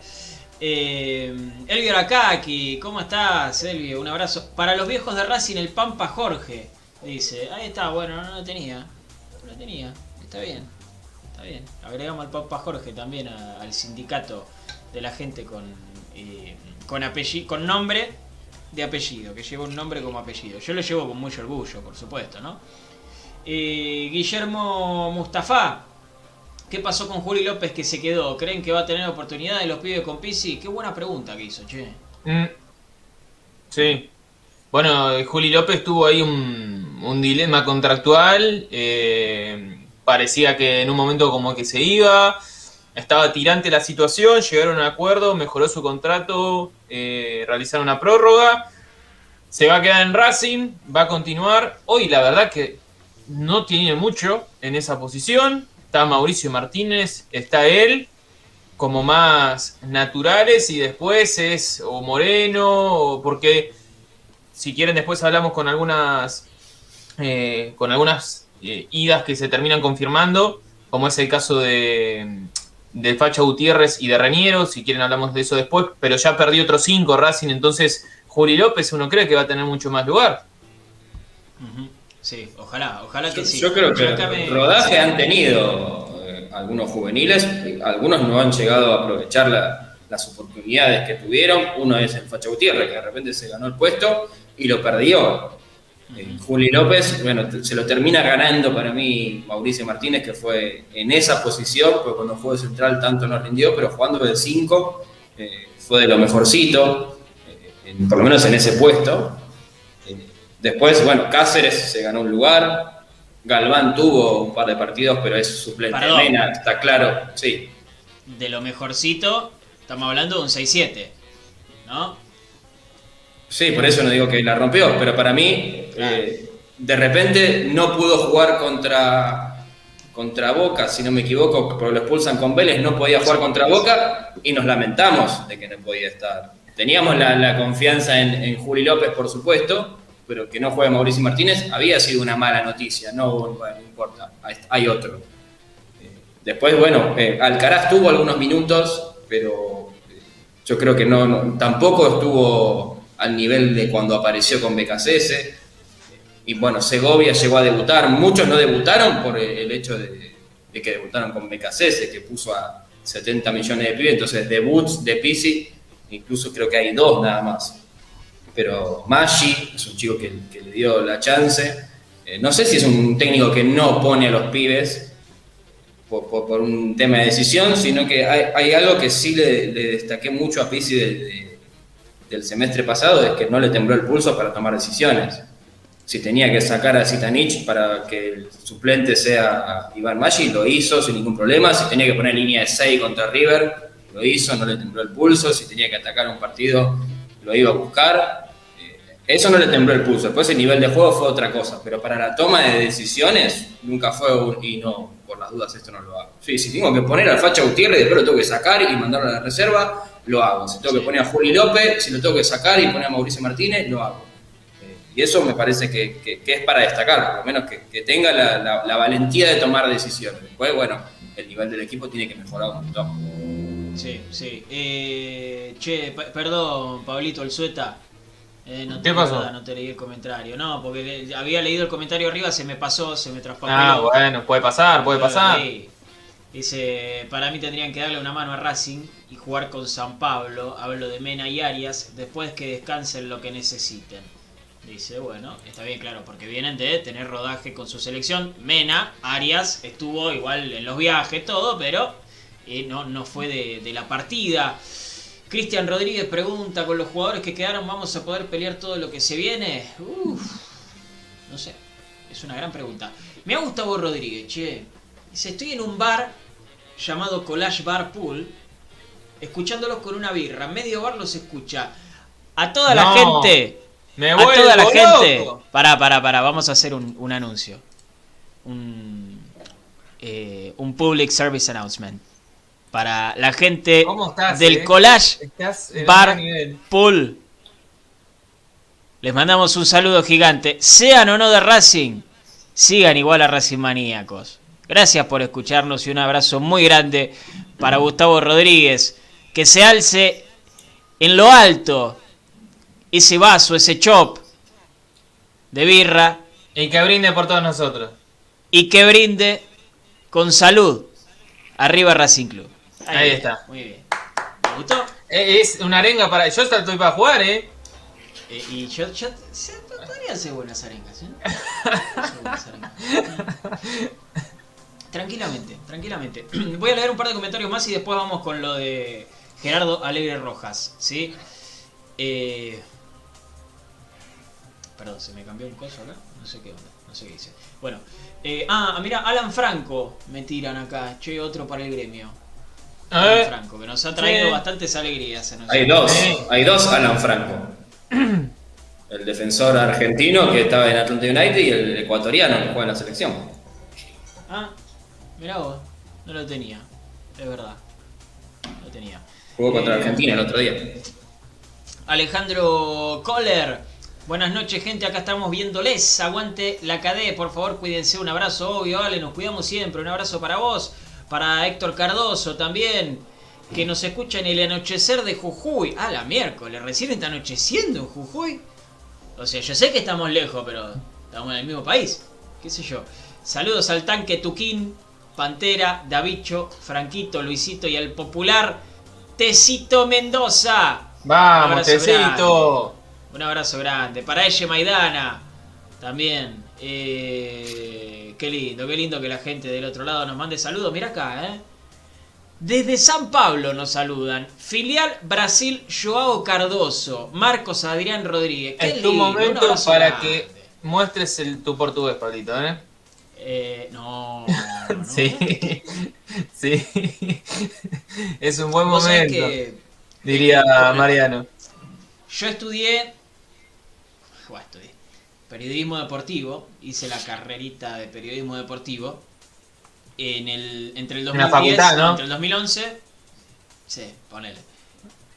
Eh, Elvio Arakaki, ¿cómo estás, Elvio? Un abrazo. Para los viejos de Racing, el Pampa Jorge. Dice, ahí está, bueno, no lo tenía. No lo tenía, está bien. Está bien. Agregamos al Pampa Jorge también al sindicato de la gente con, eh, con, apellido, con nombre de apellido, que lleva un nombre como apellido. Yo lo llevo con mucho orgullo, por supuesto, ¿no? Eh, Guillermo Mustafa, ¿Qué pasó con Juli López que se quedó? ¿Creen que va a tener oportunidades los pibes con Pisi? Qué buena pregunta que hizo, che. Mm. Sí. Bueno, eh, Juli López tuvo ahí un, un dilema contractual. eh, parecía que en un momento como que se iba. Estaba tirante la situación, llegaron a un acuerdo, mejoró su contrato, eh, realizaron una prórroga. Se va a quedar en Racing, va a continuar. Hoy la verdad que no tiene mucho en esa posición. Está Mauricio Martínez, está él, como más naturales y después es o Moreno, o porque si quieren después hablamos con algunas eh, con algunas eh, idas que se terminan confirmando, como es el caso de, de Facha Gutiérrez y de Reñero, si quieren hablamos de eso después, pero ya perdió otros cinco Racing, entonces Juli López uno cree que va a tener mucho más lugar. Sí, ojalá, ojalá que Yo, sí. yo creo que me- rodaje han tenido eh, algunos juveniles, algunos no han llegado a aprovechar la- las oportunidades que tuvieron. Uno es el Facha Gutiérrez, que de repente se ganó el puesto y lo perdió. Eh, Juli López, bueno, se lo termina ganando para mí Mauricio Martínez, que fue en esa posición, porque cuando jugó de central tanto no rindió, pero jugando de 5 fue de lo mejorcito, eh, en- por lo menos en ese puesto. Eh, Después, bueno, Cáceres se ganó un lugar. Galván tuvo un par de partidos, pero es suplente. Perdón. Mena, está claro, sí. De lo mejorcito, estamos hablando de un 6-7. ¿No? Sí, por eso no digo que la rompió, pero para mí, eh, de repente no pudo jugar contra, contra Boca, si no me equivoco, porque lo expulsan con Vélez, no podía jugar contra Boca y nos lamentamos de que no podía estar. Teníamos la, la confianza en, en Juli López, por supuesto, pero que no juegue Mauricio Martínez había sido una mala noticia, no, bueno, no importa, hay- otro. Eh, Después, bueno, eh, Alcaraz tuvo algunos minutos, pero yo creo que no, no- tampoco estuvo al nivel de cuando apareció con BKCS. Y bueno, Segovia llegó a debutar. Muchos no debutaron por el hecho de, que debutaron con BKC, que puso a 70 millones de pibes, entonces debuts de Pisi, incluso creo que hay dos nada más. Pero Maggi es un chico que, le dio la chance. Eh, no sé si es un técnico que no pone a los pibes por, un tema de decisión, sino que hay, algo que sí le, le destaqué mucho a Pisi de- del semestre pasado, es que no le tembló el pulso para tomar decisiones. Si tenía que sacar a Zitanich para que el suplente sea Iván Maggi, lo hizo sin ningún problema. Si tenía que poner línea de 6 contra River, lo hizo, no le tembló el pulso. Si tenía que atacar un partido, lo iba a buscar. Eh, Eso no le tembló el pulso. Después el nivel de juego fue otra cosa. Pero para la toma de decisiones, nunca fue un, y no, por las dudas esto no lo hago. Sí, si tengo que poner al Facha Gutiérrez después lo tengo que sacar y mandarlo a la reserva, lo hago. Si tengo que poner a Juli López, si lo tengo que sacar y poner a Mauricio Martínez, lo hago. Eh, Y eso me parece que, que- que es para destacar, por lo menos que, que tenga la, la- la valentía de tomar decisiones. Después, bueno, el nivel del equipo tiene que mejorar un montón. Sí, sí. Eh, che, pe- perdón, Pablito, el sueta. Eh, no ¿Qué te, pasó? nada, no te leí el comentario. No, porque le- había leído el comentario arriba, se me pasó, se me traspapeló. Ah, bueno, puede pasar, puede pasar. Sí. Dice, para mí tendrían que darle una mano a Racing y jugar con San Pablo. Hablo de Mena y Arias, después que descansen lo que necesiten. Dice, bueno, está bien claro, porque vienen de tener rodaje con su selección. Mena, Arias, estuvo igual en los viajes, todo, pero eh, no, no fue de, la partida. Cristian Rodríguez pregunta, ¿con los jugadores que quedaron vamos a poder pelear todo lo que se viene? Uf, no sé, es una gran pregunta. Me ha Gustavo Rodríguez, che. Dice, estoy en un bar llamado Collage Bar Pool, escuchándolos con una birra. Medio bar los escucha. A toda la gente, Me a toda la gente. Pará, pará, pará, vamos a hacer un, un anuncio. Un, eh, un public service announcement. Para la gente ¿Cómo estás, del eh? Collage Estás Bar. Pool. Les mandamos un saludo gigante. Sean o no de Racing, sigan igual a Racing Maníacos. Gracias por escucharnos y un abrazo muy grande para Gustavo Rodríguez. Que se alce en lo alto ese vaso, ese chop de birra Y que brinde por todos nosotros. y que brinde con salud. Arriba Racing Club. Ahí está. Muy bien. ¿Me gustó? Eh, Es una arenga para. Yo estoy para jugar, ¿eh? Eh, y yo, yo podría ser buenas arengas, ¿eh? Buenas arengas. Tranquilamente, tranquilamente. Voy a leer un par de comentarios más y después vamos con lo de Gerardo Alegre Rojas, ¿sí? Eh, Perdón, se me cambió un coso acá. No sé qué onda, no sé qué dice. Bueno, eh, ah, mira, Alan Franco me tiran acá. Che, otro para el gremio. Alan Franco, que nos ha traído Sí. bastantes alegrías. nosotros. Hay dos, hay dos Alan Franco. El defensor argentino que estaba en Atlanta United y el ecuatoriano que juega en la selección. Ah, mirá vos, no lo tenía, es verdad. No lo tenía. Jugó contra Eh, Argentina el otro día. Alejandro Kohler, buenas noches gente, acá estamos viéndoles. Aguante la KD, por favor cuídense, un abrazo, obvio, Ale, nos cuidamos siempre, un abrazo para vos, para Héctor Cardoso también, que nos escucha en el anochecer de Jujuy. Ah, la miércoles, recién está anocheciendo en Jujuy. O sea, yo sé que estamos lejos, pero estamos en el mismo país. ¿Qué sé yo? Saludos al tanque Tuquín, Pantera, Davicho, Franquito, Luisito y al popular Tecito Mendoza. Un Vamos, abrazo Tecito. Un abrazo grande. Para ella Maidana. También. Eh, qué lindo, qué lindo que la gente del otro lado nos mande saludos. Mira acá, ¿eh? Desde San Pablo nos saludan. Filial Brasil Joao Cardoso. Marcos Adrián Rodríguez. Qué Es tu lindo, un momento para grande. que muestres el, tu portugués, Pablito, ¿eh? Eh, no, no, no. Sí. Sí. Es un buen momento, que diría Mariano. yo estudié. Bueno, estudié. Periodismo deportivo. Hice la carrerita de periodismo deportivo. En el, entre el En la 2010 facultad, ¿no? entre el 2011. Sí, ponele.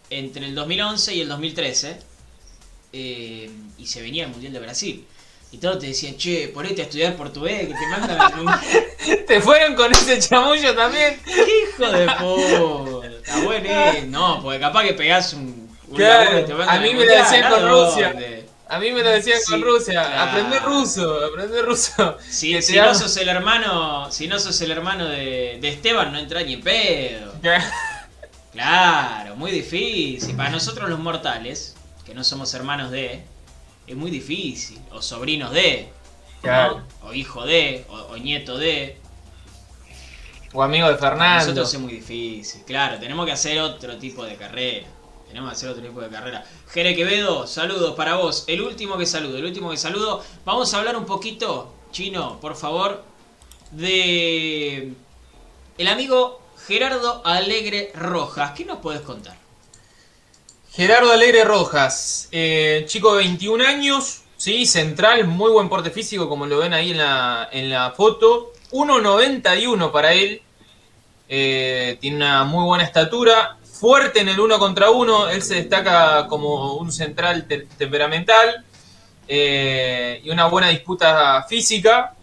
Entre el 2011 y el 2013. eh, y se venía el Mundial de Brasil. Y todos te decían, che, ponete a estudiar portugués, que te mandan Mundial. ¿Te fueron con ese chamullo también? Hijo de puta, está bueno. eh. No, porque capaz que pegás un. un Claro, te a mí me lo decían ¿a con? Rusia. A mí me lo decían Sí, con Rusia. claro. Aprende ruso, aprende ruso. Si, Que si no sos el hermano, si no sos el hermano de, de Esteban, no entra ni pedo. Claro, muy difícil. Para nosotros los mortales, que no somos hermanos de, es muy difícil. O sobrinos de, ¿no? Claro. o hijo de, o, o nieto de. O amigo de Fernando. nosotros es muy difícil. Claro, tenemos que hacer otro tipo de carrera. Tenemos que hacer otro tipo de carrera. Jere Quevedo, saludos para vos. El último que saludo, el último que saludo. Vamos a hablar un poquito, Chino, por favor, de el amigo Gerardo Alegre Rojas. ¿Qué nos puedes contar? Gerardo Alegre Rojas, eh, chico de 21 años, sí, central, muy buen porte físico, como lo ven ahí en la, en la foto. 1.91 para él, eh, tiene una muy buena estatura, fuerte en el uno contra uno, él se destaca como un central te- temperamental eh, y una buena disputa física.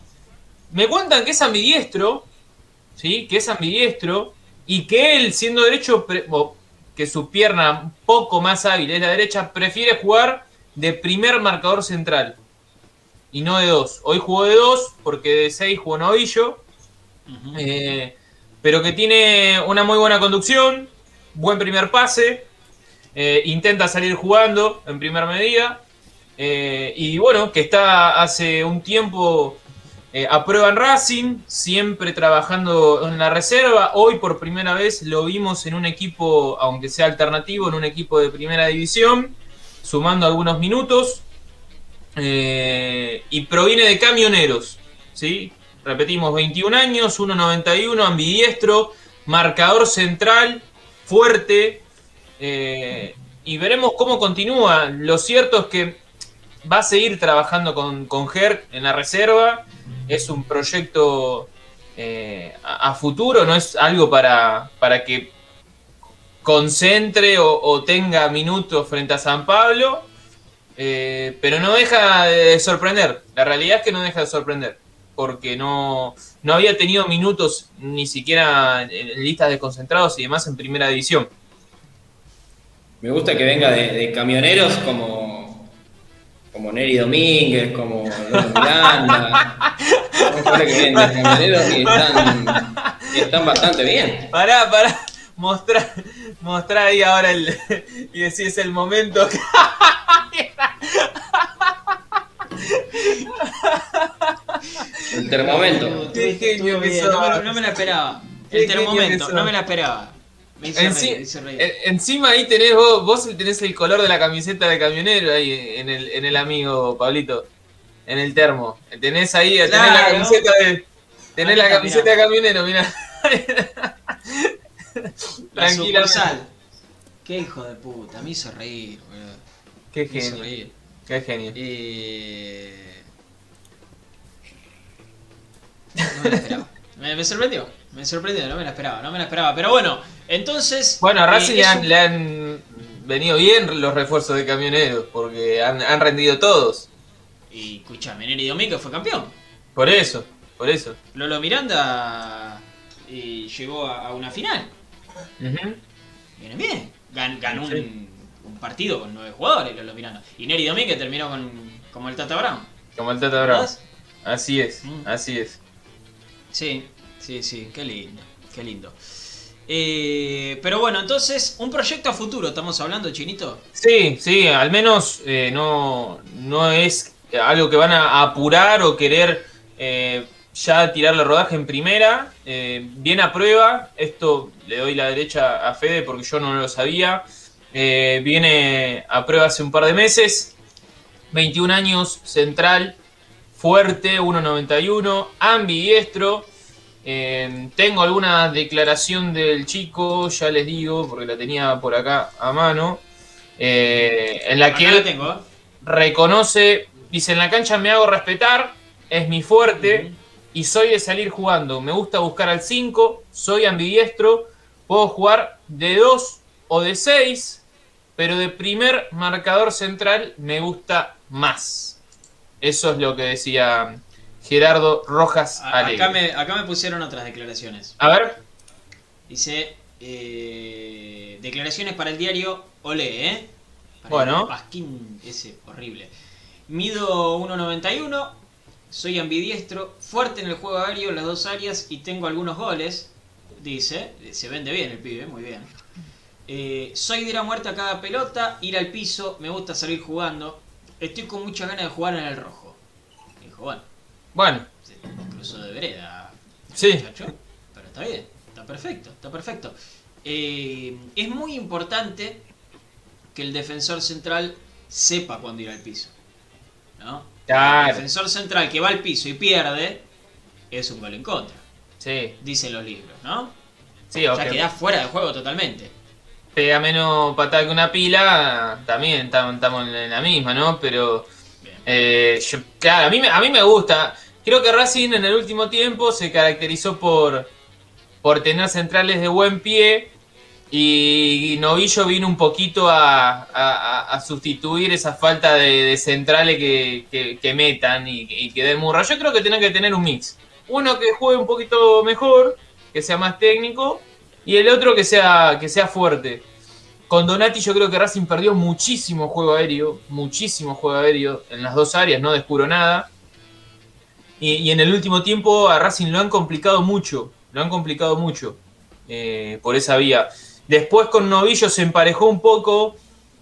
Me cuentan que es ambidiestro, ¿sí? que es ambidiestro y que él, siendo derecho, que su pierna un poco más hábil es la derecha, prefiere jugar de primer marcador central y no de dos. Hoy jugó de dos porque de seis jugó Novillo, eh, pero que tiene una muy buena conducción, buen primer pase, eh, intenta salir jugando en primera medida. eh, y bueno, que está hace un tiempo eh, a prueba en Racing, siempre trabajando en la reserva. Hoy por primera vez lo vimos en un equipo, aunque sea alternativo, en un equipo de primera división, sumando algunos minutos. eh, y proviene de camioneros, ¿sí? Repetimos, 21 años, 1.91, ambidiestro, marcador central, fuerte. eh, y veremos cómo continúa. Lo cierto es que va a seguir trabajando con, con Ger en la reserva. Es un proyecto eh, a, futuro, no es algo para, para que concentre o, tenga minutos frente a San Pablo. eh, pero no deja de sorprender. La realidad es que no deja de sorprender. Porque no, no había tenido minutos ni siquiera en, listas de concentrados y demás en primera división. Me gusta que venga de camioneros como, como Neri Domínguez, como Lolo Miranda. Que vienen de camioneros y están, y están bastante bien. Pará, pará. Mostrá, mostrá ahí ahora el. Y decís es el momento. que- El termomento. Qué genio que no, me, no me la esperaba. El termomento, no me la esperaba. Me hizo Enci- reír, me hizo reír. en- encima ahí tenés vos, vos tenés el color de la camiseta de camionero ahí en el, en el amigo Pablito. En el termo. Tenés ahí, tenés la camiseta de. Tenés la camiseta mirá. de camionero, mirá. La Tranquila. sucursal. Qué hijo de puta, me hizo reír, boludo. Qué Me hizo genio. reír. Qué genio. Eh... No me la esperaba. Me, me sorprendió. Me sorprendió, no me la esperaba, no me la esperaba. Pero bueno, entonces. Bueno, a eh, Racing le, han, un- le han venido bien los refuerzos de camioneros, porque han, han rendido todos. Y escuchame, Neri Domingo fue campeón. Por eso, por eso. Lolo Miranda eh, llegó a, a una final. Ujú. Viene bien. Gan- ganó Sí. un, un partido con nueve jugadores, Lolo Miranda. Y Neri Domínguez terminó con, como el Tata Brown. Como el Tata. ¿Verdad? Así es, Mm. así es. Sí, sí, sí, qué lindo, qué lindo. Eh, pero bueno, entonces, un proyecto a futuro, estamos hablando, Chinito. Sí, sí, al menos eh, no, no es algo que van a apurar o querer eh, ya tirarle rodaje en primera. Eh, bien a prueba, esto le doy la derecha a Fede porque yo no lo sabía. Eh, viene a prueba hace un par de meses. 21 años, central, fuerte, 1.91, ambidiestro. Eh, tengo alguna declaración del chico, ya les digo, porque la tenía por acá a mano, eh, en la que Acá él tengo, reconoce, dice, en la cancha me hago respetar, es mi fuerte y soy de salir jugando. Me gusta buscar al 5, soy ambidiestro, puedo jugar de 2 o de 6, pero de primer marcador central me gusta más. Eso es lo que decía Gerardo Rojas Alegre. Acá me, acá me pusieron otras declaraciones. A ver, Dice, eh, declaraciones para el diario Olé, ¿eh? Para Bueno. el Pasquín ese horrible. Mido 1.91, soy ambidiestro, fuerte en el juego aéreo en las dos áreas y tengo algunos goles, dice. Se vende bien el pibe, muy bien. Eh, soy de ir a muerte a cada pelota, ir al piso, me gusta salir jugando. Estoy con muchas ganas de jugar en el rojo. Dijo, bueno, Bueno, incluso de vereda, sí. muchacho. Pero está bien, está perfecto, está perfecto. Eh, es muy importante que el defensor central sepa cuándo ir al piso. ¿No? El defensor central que va al piso y pierde es un gol en contra, sí. dicen los libros, ¿no? Sí, O ok. sea, quedás fuera de juego totalmente. Pega menos patada que una pila, también estamos, en la misma, ¿no? Pero. Eh, claro, a mí, me- a me gusta. Creo que Racing en el último tiempo se caracterizó por, por tener centrales de buen pie y Novillo vino un poquito a, a- sustituir esa falta de, centrales que, metan y, y que den murra. Yo creo que tienen que tener un mix. Uno que juegue un poquito mejor, que sea más técnico, y el otro que sea, que sea fuerte. Con Donati yo creo que Racing perdió muchísimo juego aéreo, muchísimo juego aéreo en las dos áreas, no descubro nada. Y, en el último tiempo a Racing lo han complicado mucho, lo han complicado mucho eh, por esa vía. Después con Novillo se emparejó un poco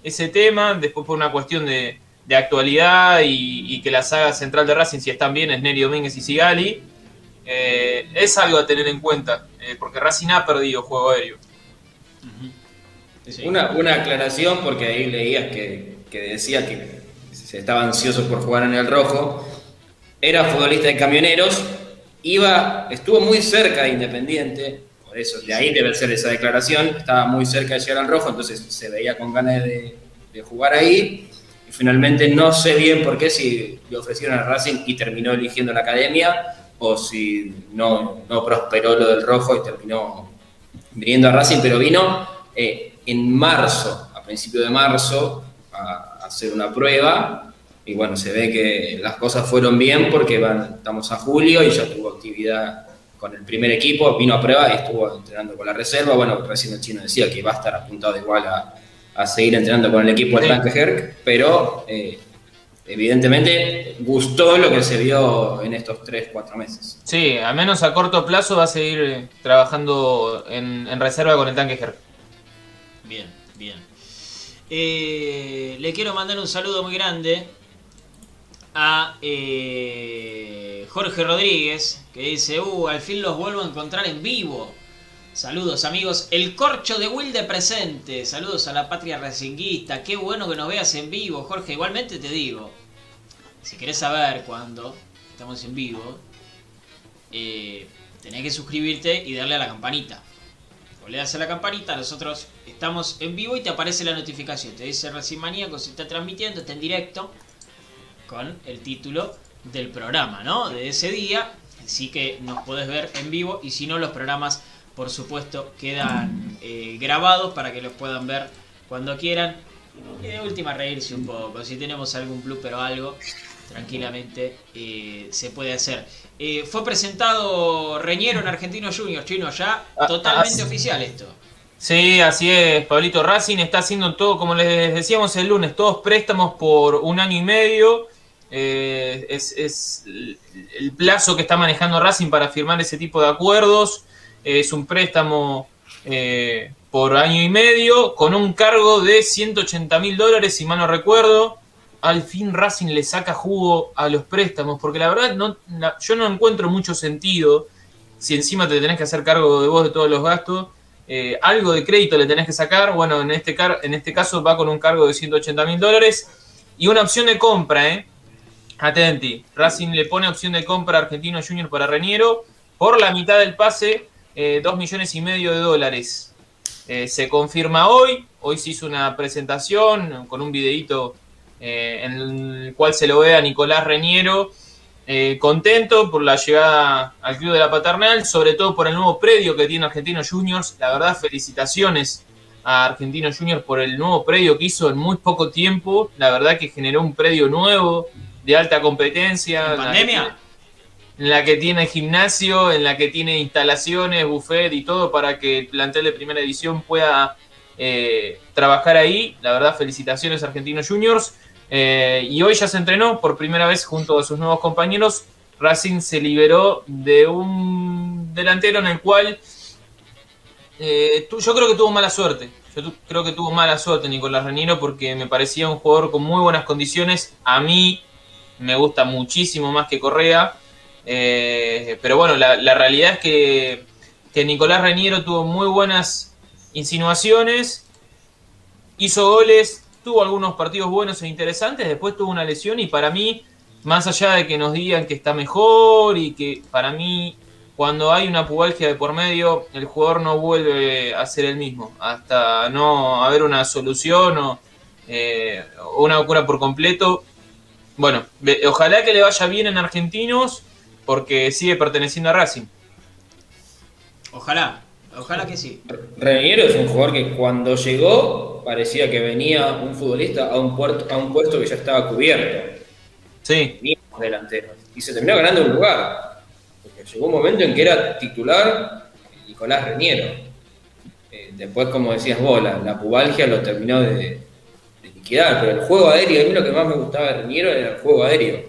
ese tema, después por una cuestión de, actualidad y, y que la saga central de Racing, si están bien, es Neri Domínguez y Sigali. Eh, es algo a tener en cuenta, eh, porque Racing ha perdido juego aéreo. Una, una aclaración, porque ahí leías que, que decía que se estaba ansioso por jugar en el rojo. Era futbolista de camioneros, iba, estuvo muy cerca de Independiente, por eso de ahí debe ser esa declaración. Estaba muy cerca de llegar al rojo, entonces se veía con ganas de, de jugar ahí. Y finalmente no sé bien por qué si le ofrecieron a Racing y terminó eligiendo la academia, o si no, no prosperó lo del rojo y terminó viniendo a Racing, pero vino eh, en marzo, a principio de marzo, a, a hacer una prueba. Y bueno, se ve que las cosas fueron bien porque van, estamos a julio y ya tuvo actividad con el primer equipo, vino a prueba y estuvo entrenando con la reserva. Bueno, recién el chino decía que va a estar apuntado igual a, a seguir entrenando con el equipo del. Tanque Herc, pero eh, evidentemente gustó lo que se vio en estos 3-4 meses. Sí, al menos a corto plazo va a seguir trabajando en, en reserva con el tanque Ger. Bien, bien. Eh, le quiero mandar un saludo muy grande a eh, Jorge Rodríguez, que dice, uh, al fin los vuelvo a encontrar en vivo. Saludos amigos, el corcho de Wilde presente, saludos a la patria racinguista, qué bueno que nos veas en vivo, Jorge, igualmente te digo, si querés saber cuándo estamos en vivo, eh, tenés que suscribirte y darle a la campanita. Le das a la campanita, nosotros estamos en vivo y te aparece la notificación. Te dice Racing Maníaco, se está transmitiendo, está en directo con el título del programa, ¿no? De ese día. Así que nos podés ver en vivo y si no, los programas, por supuesto, quedan eh, grabados para que los puedan ver cuando quieran. Y de última, reírse un poco. Si tenemos algún blooper o algo, tranquilamente eh, se puede hacer. Eh, fue presentado Reñero en Argentino Juniors, chino, ya Ah, totalmente ah, oficial esto. Sí, así es, Pablito Racing está haciendo todo, como les decíamos el lunes, todos préstamos por un año y medio. Eh, es, es el plazo que está manejando Racing para firmar ese tipo de acuerdos. Es un préstamo eh, por año y medio con un cargo de 180 mil dólares, si mal no recuerdo. Al fin Racing le saca jugo a los préstamos, porque la verdad no, yo no encuentro mucho sentido si encima te tenés que hacer cargo de vos de todos los gastos. eh, algo de crédito le tenés que sacar. Bueno, en este, car- en este caso va con un cargo de 180 mil dólares y una opción de compra, ¿eh? Atenti. Racing le pone opción de compra a Argentino Junior para Reñero por la mitad del pase, eh, 2 millones y medio de dólares. Eh, se confirma hoy. Hoy se hizo una presentación con un videíto eh, en el cual se lo ve a Nicolás Reñero eh, contento por la llegada al club de la paternal, sobre todo por el nuevo predio que tiene Argentinos Juniors. La verdad, felicitaciones a Argentinos Juniors por el nuevo predio que hizo en muy poco tiempo. La verdad que generó un predio nuevo, de alta competencia. ¿En la pandemia? que- En la que tiene gimnasio, en la que tiene instalaciones, buffet y todo para que el plantel de primera edición pueda eh, trabajar ahí. La verdad, felicitaciones a Argentinos Juniors. Eh, y hoy ya se entrenó por primera vez junto a sus nuevos compañeros. Racing se liberó de un delantero en el cual eh, yo creo que tuvo mala suerte. Yo creo que tuvo mala suerte Nicolás Reniero porque me parecía un jugador con muy buenas condiciones. A mí me gusta muchísimo más que Correa. Eh, pero bueno, la, realidad es que, que Nicolás Reniero tuvo muy buenas insinuaciones, hizo goles, tuvo algunos partidos buenos e interesantes, después tuvo una lesión y para mí, más allá de que nos digan que está mejor y que para mí cuando hay una pubalgia de por medio, el jugador no vuelve a ser el mismo, hasta no haber una solución o eh, una cura por completo. Bueno, ojalá que le vaya bien en Argentinos porque sigue perteneciendo a Racing. Ojalá, Ojalá que sí. Reñero es un jugador que cuando llegó parecía que venía un futbolista a un, puerto, a un puesto que ya estaba cubierto. Sí. delantero. Y se terminó ganando un lugar. Porque llegó un momento en que era titular Nicolás Reñero. Eh, después, como decías vos, la, pubalgia lo terminó de, liquidar. Pero el juego aéreo, a mí lo que más me gustaba de Reñero era el juego aéreo.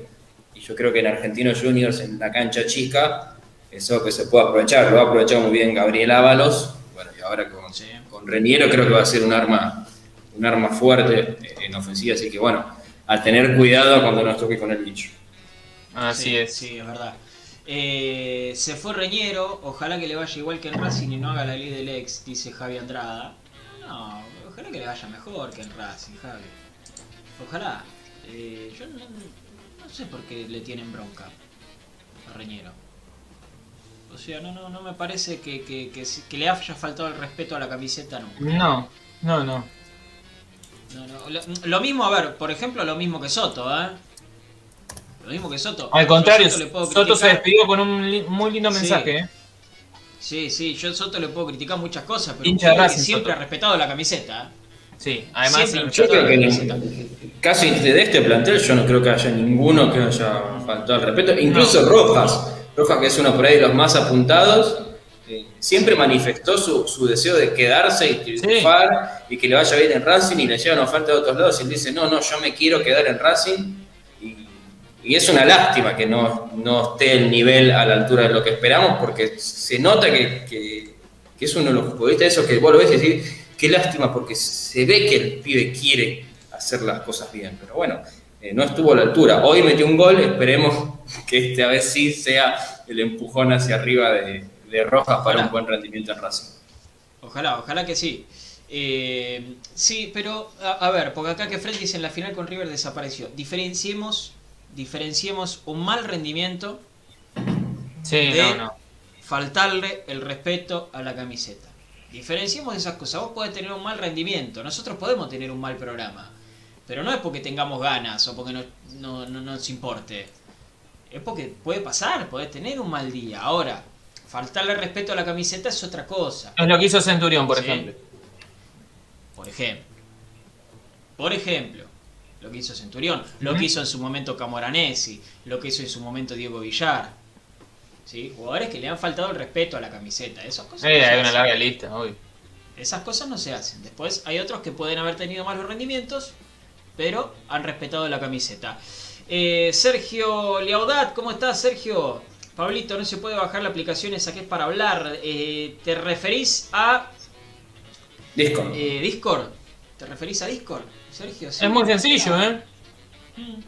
Y yo creo que en Argentinos Juniors, en la cancha chica, eso que se puede aprovechar, lo ha aprovechado muy bien Gabriel Ábalos, bueno, y ahora con, con Reniero creo que va a ser un arma, un arma fuerte en ofensiva, así que bueno, a tener cuidado cuando nos toque con el bicho. Así es. Sí, es verdad. Eh, se fue Reñero, ojalá que le vaya igual que en Racing y no haga la ley del ex, dice Javi Andrada. No, ojalá que le vaya mejor que en Racing, Javi. Ojalá. Eh, yo no, no, sé por qué le tienen bronca a Reñero. O sea, no, no, no me parece que, que, que, le haya faltado el respeto a la camiseta nunca. No, no, no. no, no. Lo, mismo, a ver, por ejemplo, lo mismo que Soto, ¿eh? Lo mismo que Soto. Al contrario, Soto, se despidió con un muy lindo mensaje, ¿eh? Sí, sí, yo a Soto le puedo criticar muchas cosas, pero siempre ha respetado la camiseta. ¿eh? Sí, además yo creo que casi de este plantel yo no creo que haya ninguno que haya faltado el respeto, incluso Rojas Roja, que es uno por ahí de los más apuntados, eh, siempre manifestó su, deseo de quedarse y triunfar y que le vaya bien en Racing y le llevan oferta de otros lados y él dice, no, no, yo me quiero quedar en Racing. Y, es una lástima que no, no, esté el nivel a la altura de lo que esperamos porque se nota que, es uno de los futbolistas, eso que vos lo ves y decís, qué lástima porque se ve que el pibe quiere hacer las cosas bien. Pero bueno, eh, no estuvo a la altura. Hoy metió un gol, esperemos que este a vez sí sea el empujón hacia arriba de, Rojas para un buen rendimiento en Racing. Ojalá, ojalá que sí. Eh, sí, pero a, ver, porque acá que Fred dice en la final con River desapareció. Diferenciemos, diferenciemos un mal rendimiento de faltarle el respeto a la camiseta. Diferenciemos esas cosas. Vos podés tener un mal rendimiento, nosotros podemos tener un mal programa. Pero no es porque tengamos ganas o porque no, nos importe. Es porque puede pasar, puedes tener un mal día. Ahora, faltarle respeto a la camiseta es otra cosa. Es lo que hizo Centurión, por ejemplo. Por ejemplo. Por ejemplo, lo que hizo Centurión, lo que hizo en su momento Camoranesi, lo que hizo en su momento Diego Villar. ¿Sí? Jugadores que le han faltado el respeto a la camiseta. Esas cosas. Eh, hay una larga lista, hoy. Esas cosas no se hacen. Después hay otros que pueden haber tenido malos rendimientos pero han respetado la camiseta. Eh, Sergio Liaudat, ¿cómo estás, Sergio? Pablito, no se puede bajar la aplicación esa que es para hablar. Eh, ¿Te referís a. Discord. Eh, Discord. ¿Te referís a Discord, Sergio? Es muy sencillo, ¿eh? Mm.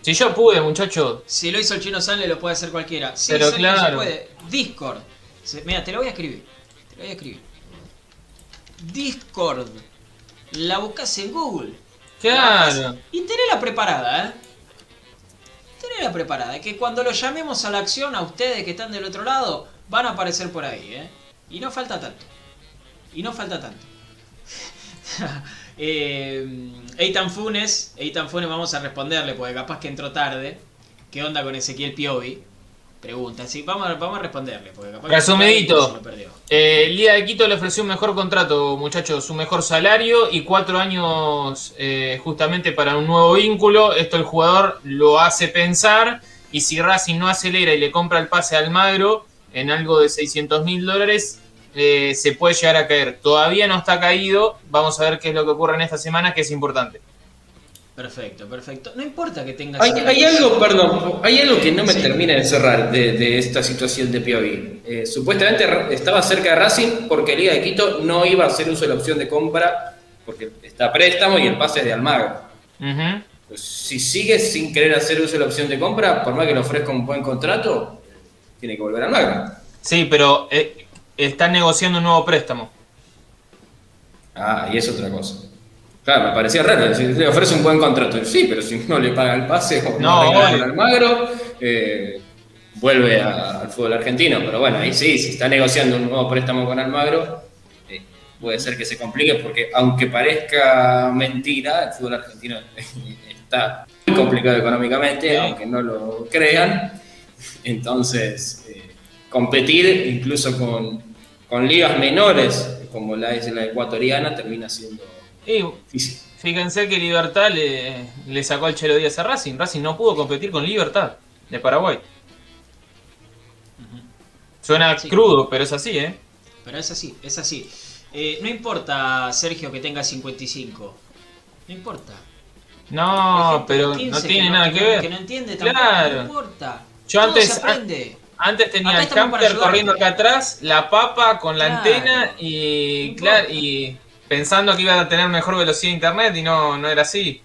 Si yo pude, muchacho. Si lo hizo el chino Sale, lo puede hacer cualquiera. Sí, Pero claro. se puede. Discord. Mira, te lo voy a escribir. Te lo voy a escribir. Discord. La buscas en Google. Claro. Y tenela preparada, ¿eh? Tenela preparada, que cuando lo llamemos a la acción a ustedes que están del otro lado, van a aparecer por ahí, ¿eh? Y no falta tanto. Y no falta tanto. eh, Eitan Funes, Eitan Funes vamos a responderle, porque capaz que entró tarde. ¿Qué onda con Ezequiel Piovi? Pregunta, sí, vamos a, vamos a responderle. Porque capaz Resumidito. Eh, el Liga de Quito le ofreció un mejor contrato, muchachos, un mejor salario y cuatro años eh, justamente para un nuevo vínculo. Esto el jugador lo hace pensar y si Racing no acelera y le compra el pase al Magro en algo de 600 mil dólares, eh, se puede llegar a caer. Todavía no está caído, vamos a ver qué es lo que ocurre en esta semana, que es importante. Perfecto, perfecto. No importa que tengas. Hay, hay algo, perdón, hay algo que no me termina de cerrar de, de esta situación de Piovi. Eh, supuestamente estaba cerca de Racing porque Liga de Quito no iba a hacer uso de la opción de compra porque está a préstamo y el pase es de Almagro. Pues, si sigue sin querer hacer uso de la opción de compra, por más que le ofrezca un buen contrato, tiene que volver a Almagro. Sí, pero eh, están negociando un nuevo préstamo. Ah, y es otra cosa. Claro, me parecía raro. Si le ofrece un buen contrato, sí, pero si no le paga el pase o No, no, el Almagro, eh, vuelve a- al fútbol argentino. Pero bueno, ahí sí, si está negociando un nuevo préstamo con Almagro, eh, puede ser que se complique porque aunque parezca mentira, el fútbol argentino está muy complicado económicamente, aunque no lo crean. Entonces, eh, competir incluso con, con ligas menores como la es la ecuatoriana termina siendo Y difícil. fíjense que Libertad le, le sacó al Chelo Díaz a Racing. Racing no pudo competir con Libertad de Paraguay. Suena Sí. crudo, pero es así, ¿eh? Pero es así, es así. Eh, no importa, Sergio, que tenga 55. No importa. No, pero de 15 no tiene no- nada que ver. Que no entiende tampoco. Claro. No importa. Yo Todo antes- se aprende. Antes tenía Acá el camper corriendo acá atrás, la papa con la Claro. antena y, No claro, y pensando que iba a tener mejor velocidad de internet y no, no era así.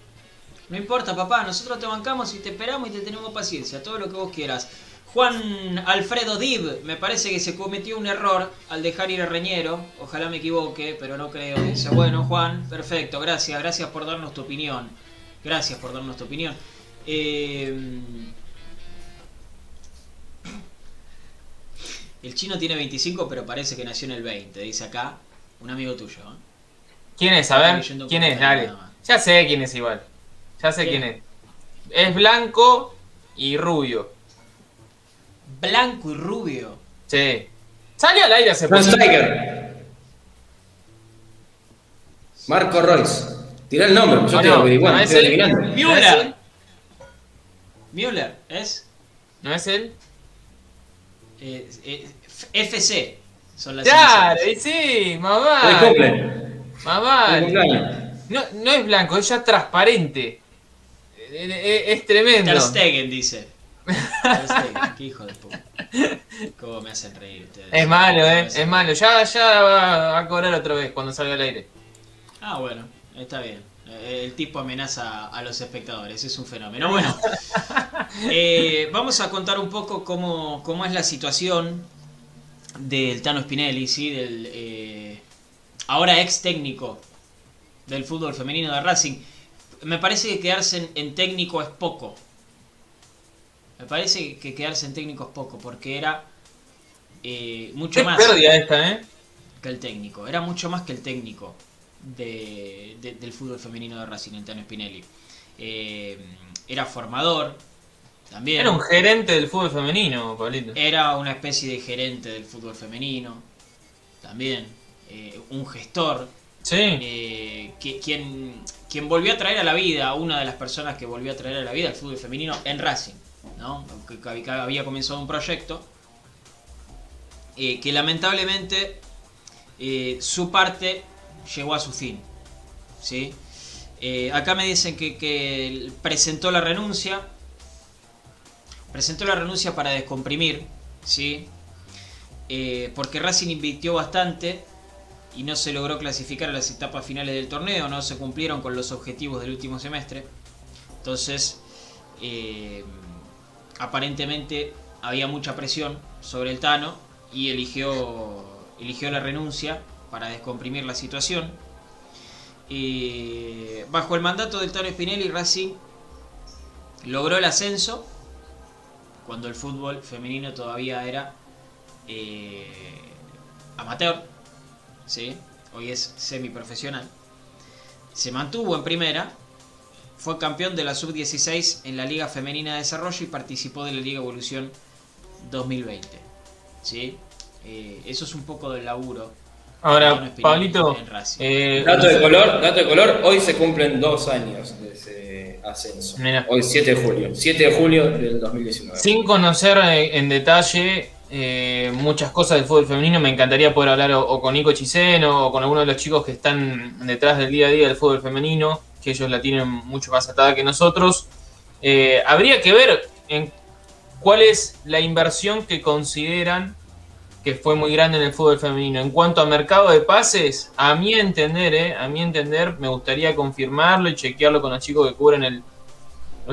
No importa, papá, nosotros te bancamos y te esperamos y te tenemos paciencia, todo lo que vos quieras. Juan Alfredo Dib, me parece que se cometió un error al dejar ir a Reñero, ojalá me equivoque, pero no creo. Dice, bueno, Juan, perfecto, gracias, gracias por darnos tu opinión. Gracias por darnos tu opinión. Eh, el chino tiene 25, pero parece que nació en el 20, dice acá un amigo tuyo. ¿eh? ¿Quién es? A ver, ¿quién es? Dale. Ya sé quién es igual. Ya sé ¿Quién? quién es. Es blanco y rubio. Blanco y rubio. Sí. Salió al aire hace poco. Marco Royce. Tirá el nombre, yo No, estoy no, averiguando, no es estoy él. adivinando. Müller. ¿No es él? Müller es ¿No es él? eh, eh, FC. Son las Claro, y sí, cumple. Más vale. No, no es blanco, es ya transparente. Eh, eh, Es tremendo. Ter Stegen dice. Ter Stegen, qué hijo de puta. Cómo me hacen reír ustedes. Es malo, eh. Es malo. Ya, ya va a cobrar otra vez cuando salga al aire. Ah, bueno, está bien. Eh, El tipo amenaza a los espectadores, es un fenómeno. Bueno, eh, vamos a contar un poco cómo, cómo es la situación del Tano Spinelli, ¿sí? del eh, ahora ex técnico del fútbol femenino de Racing. Me parece que quedarse en, en técnico es poco. Me parece que quedarse en técnico es poco, porque era eh, mucho Qué más pérdida esta, eh. que el técnico. Era mucho más que el técnico de, de- del fútbol femenino de Racing, Tano Spinelli. Eh, era formador también. Era un gerente del fútbol femenino, Pablito. Era una especie de gerente del fútbol femenino. También. Eh, un gestor. Sí. eh, que- quien, quien volvió a traer a la vida, una de las personas que volvió a traer a la vida el fútbol femenino en Racing. ¿no? Que, que había- comenzado un proyecto eh, que lamentablemente eh, su parte llegó a su fin. ¿sí? Eh, acá me dicen que, que presentó la renuncia. Presentó la renuncia para descomprimir. ¿sí? Porque Racing invirtió bastante y no se logró clasificar a las etapas finales del torneo, no se cumplieron con los objetivos del último semestre. Entonces, eh, aparentemente había mucha presión sobre el Tano y eligió, eligió la renuncia para descomprimir la situación. Eh, bajo el mandato del Tano Spinelli, Racing logró el ascenso cuando el fútbol femenino todavía era eh, amateur, ¿sí? hoy es semiprofesional. Se mantuvo en primera, fue campeón de la sub-16 en la Liga Femenina de Desarrollo y participó de la Liga Evolución 2020. ¿sí? Eh, eso es un poco del laburo. Ahora, Pablito, eh, Dato de color, dato de color, hoy se cumplen dos años de ese ascenso. Mirá. Hoy 7 de julio, 7 de julio del 2019. sin conocer eh, en detalle eh, muchas cosas del fútbol femenino, me encantaría poder hablar o, con Nico Chiseno o con alguno de los chicos que están detrás del día a día del fútbol femenino, que ellos la tienen mucho más atada que nosotros. Eh, habría que ver en cuál es la inversión que consideran que fue muy grande en el fútbol femenino. En cuanto a mercado de pases, a mi entender, eh, a entender, me gustaría confirmarlo y chequearlo con los chicos que cubren el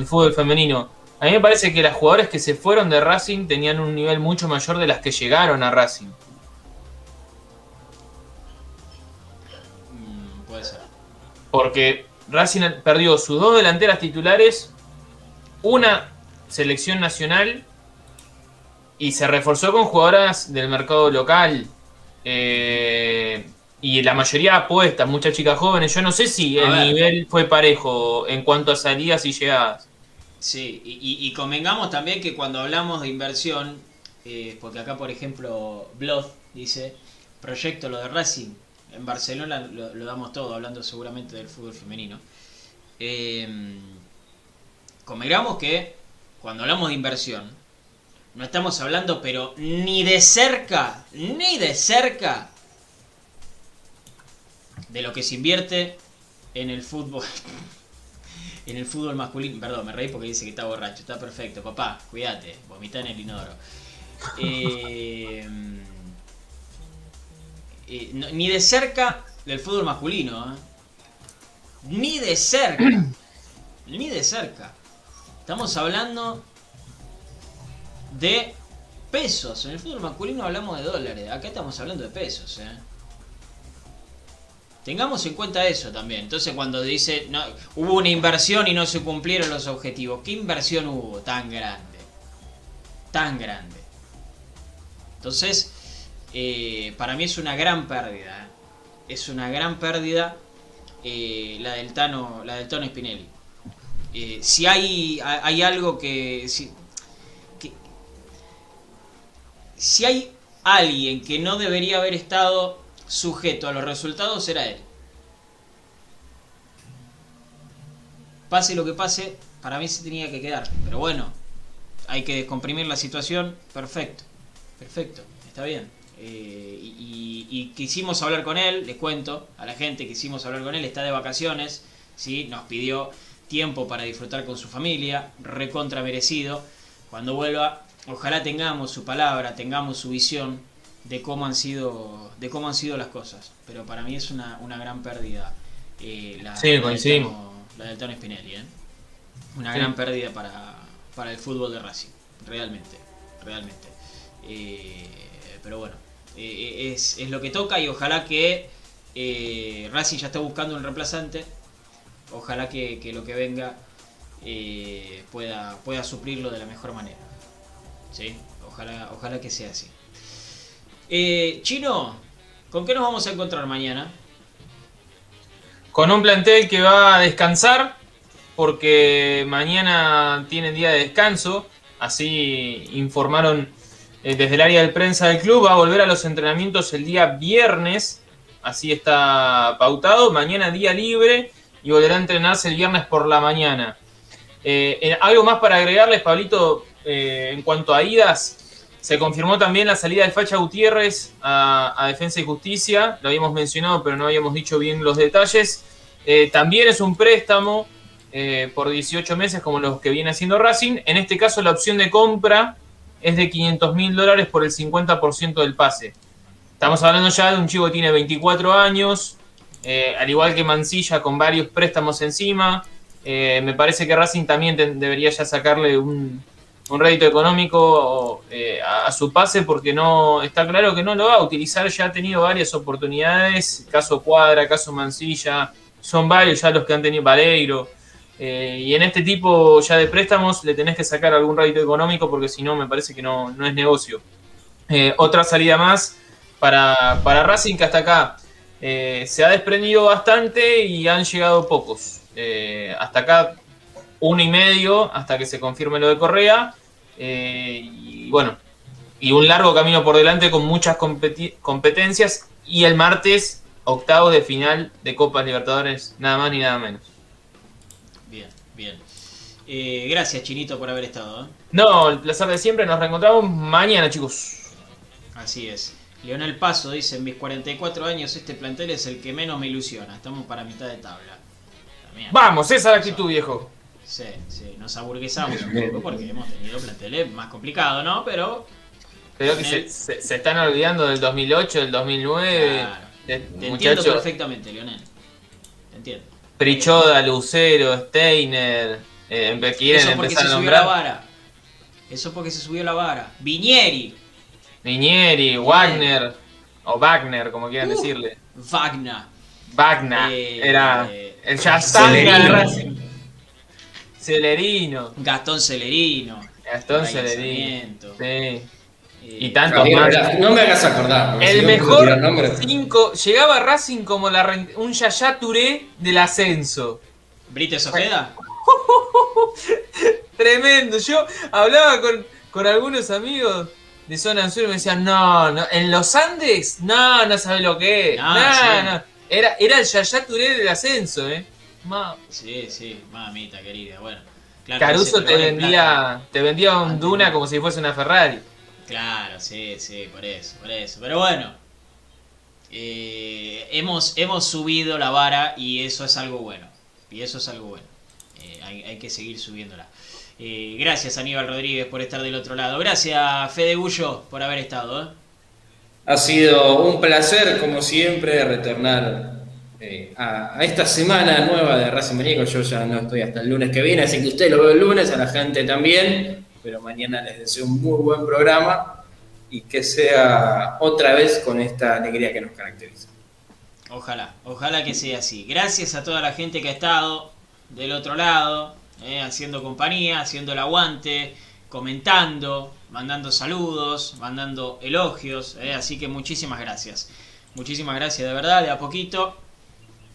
fútbol femenino. A mí me parece que las jugadoras que se fueron de Racing tenían un nivel mucho mayor de las que llegaron a Racing. Mm, puede ser. Porque Racing perdió sus dos delanteras titulares, una selección nacional y se reforzó con jugadoras del mercado local. Eh, y la mayoría apuestas, muchas chicas jóvenes. Yo no sé si A el ver. nivel fue parejo en cuanto a salidas y llegadas. Sí, y, y- convengamos también que cuando hablamos de inversión, eh, porque acá por ejemplo Blood dice, proyecto lo de Racing, en Barcelona lo, lo damos todo, hablando seguramente del fútbol femenino. Eh, convengamos que cuando hablamos de inversión, no estamos hablando pero ni de cerca, ni de cerca, de lo que se invierte en el fútbol. En el fútbol masculino, perdón, me reí porque dice que está borracho. Está perfecto, papá, cuídate, vomita en el inodoro. Eh, eh, no- ni de cerca del fútbol masculino, ¿eh? Ni de cerca. ni de cerca. Estamos hablando de pesos. En el fútbol masculino hablamos de dólares. Acá estamos hablando de pesos, ¿eh? Tengamos en cuenta eso también. Entonces cuando dice, hubo una inversión y no se cumplieron los objetivos. ¿Qué inversión hubo tan grande? Tan grande. Entonces, eh, para mí es una gran pérdida. ¿eh? Es una gran pérdida eh, la del Tano, la del Tano Spinelli. Si hay, hay algo que- si hay alguien que no debería haber estado sujeto a los resultados, era él. Pase lo que pase, para mí se tenía que quedar. Pero bueno, hay que descomprimir la situación. Perfecto, perfecto, está bien. Eh, y, y- quisimos hablar con él, les cuento a la gente, quisimos hablar con él, está de vacaciones, ¿sí? nos pidió tiempo para disfrutar con su familia, recontra merecido. Cuando vuelva, ojalá tengamos su palabra, tengamos su visión de cómo han sido, de cómo han sido las cosas. Pero para mí es una, una gran pérdida eh, la, Sí, la del la Spinelli, ¿eh? Una Sí. gran pérdida para, para el fútbol de Racing, realmente, realmente. Eh, pero bueno, eh, es, es lo que toca y ojalá que Racing ya esté buscando un reemplazante. Ojalá que, que lo que venga pueda, pueda suplirlo de la mejor manera. ¿Sí? Ojalá, ojalá que sea así. Eh, Chino, ¿con qué nos vamos a encontrar mañana? Con un plantel que va a descansar porque mañana tienen día de descanso. Así informaron eh, desde el área de prensa del club. Va a volver a los entrenamientos el día viernes. Así está pautado. Mañana día libre y volverá a entrenarse el viernes por la mañana. Eh, eh, algo más para agregarles, Pablito, eh, en cuanto a idas. Se confirmó también la salida de Facha Gutiérrez a, Defensa y Justicia. Lo habíamos mencionado, pero no habíamos dicho bien los detalles. Eh, también es un préstamo eh, por 18 meses, como los que viene haciendo Racing. En este caso, la opción de compra es de 500 mil dólares por el 50% del pase. Estamos hablando ya de un chico que tiene 24 años, eh, al igual que Mancilla, con varios préstamos encima. Me parece que Racing también debería ya sacarle un, un rédito económico eh, a, su pase porque no está claro que no lo va a utilizar. Ya ha tenido varias oportunidades, caso Cuadra, caso Mancilla, son varios ya los que han tenido Valeiro. Eh, y en este tipo ya de préstamos le tenés que sacar algún rédito económico porque si no me parece que no, no es negocio. Eh, otra salida más para, para Racing que hasta acá eh, se ha desprendido bastante y han llegado pocos. Hasta acá uno y medio hasta que se confirme lo de Correa. Eh, y bueno, y un largo camino por delante con muchas competencias. Y el martes, octavos de final de Copas Libertadores, nada más ni nada menos. Bien, bien. Eh, gracias, Chinito, por haber estado. ¿eh? No, el placer de siempre. Nos reencontramos mañana, chicos. Así es. Leonel Paso dice, en mis 44 años este plantel es el que menos me ilusiona. Estamos para mitad de tabla. Vamos, esa es la actitud, viejo. Sí, sí, nos aburguesamos un poco porque hemos tenido planteles más complicados, ¿no? Pero Creo que se, se- se están olvidando del 2008, del 2009. Claro. de- te entiendo perfectamente, Leonel. Te entiendo. Prichoda, Lucero, Steiner. Eh, quieren Eso porque empezar se a subió la nombrar. vara. Eso porque se subió la vara. Viñeri. Niñeri, Wagner. O Wagner, como quieran Uh. decirle. Wagner. Wagner. Eh, era eh, el Yastanga de. Racing. Celerino. Gastón Celerino. Gastón Celerino. Sí. Eh, Y tantos más. no me hagas acordar. si El mejor. 5. Llegaba a Racing como la, un Yaya Touré del ascenso. Brites Ojeda. Tremendo. Yo hablaba con, con algunos amigos de zona sur y me decían, no, no, en los Andes, no, no sabes lo que es. No, No, sí. no. Era, era el Yaya Touré del ascenso, eh. Ma- Sí, sí, mamita querida. Bueno, claro. Caruso te vendía, te vendía un Antes Duna como si fuese una Ferrari. Claro, sí, sí, por eso, por eso. Pero bueno, eh, hemos, hemos subido la vara y eso es algo bueno. Y eso es algo bueno. Eh, hay, hay que seguir subiéndola. Eh, gracias Aníbal Rodríguez por estar del otro lado. Gracias Fede Gullo por haber estado. ¿eh? Ha sido un placer, como siempre, retornar eh, a, esta semana nueva de Racing Maníaco. Yo ya no estoy hasta el lunes que viene, así que usted lo ve el lunes, a la gente también. Pero mañana les deseo un muy buen programa y que sea otra vez con esta alegría que nos caracteriza. Ojalá, ojalá que sea así. Gracias a toda la gente que ha estado del otro lado, eh, haciendo compañía, haciendo el aguante, comentando, mandando saludos, mandando elogios. eh, así que muchísimas gracias. Muchísimas gracias de verdad, de a poquito.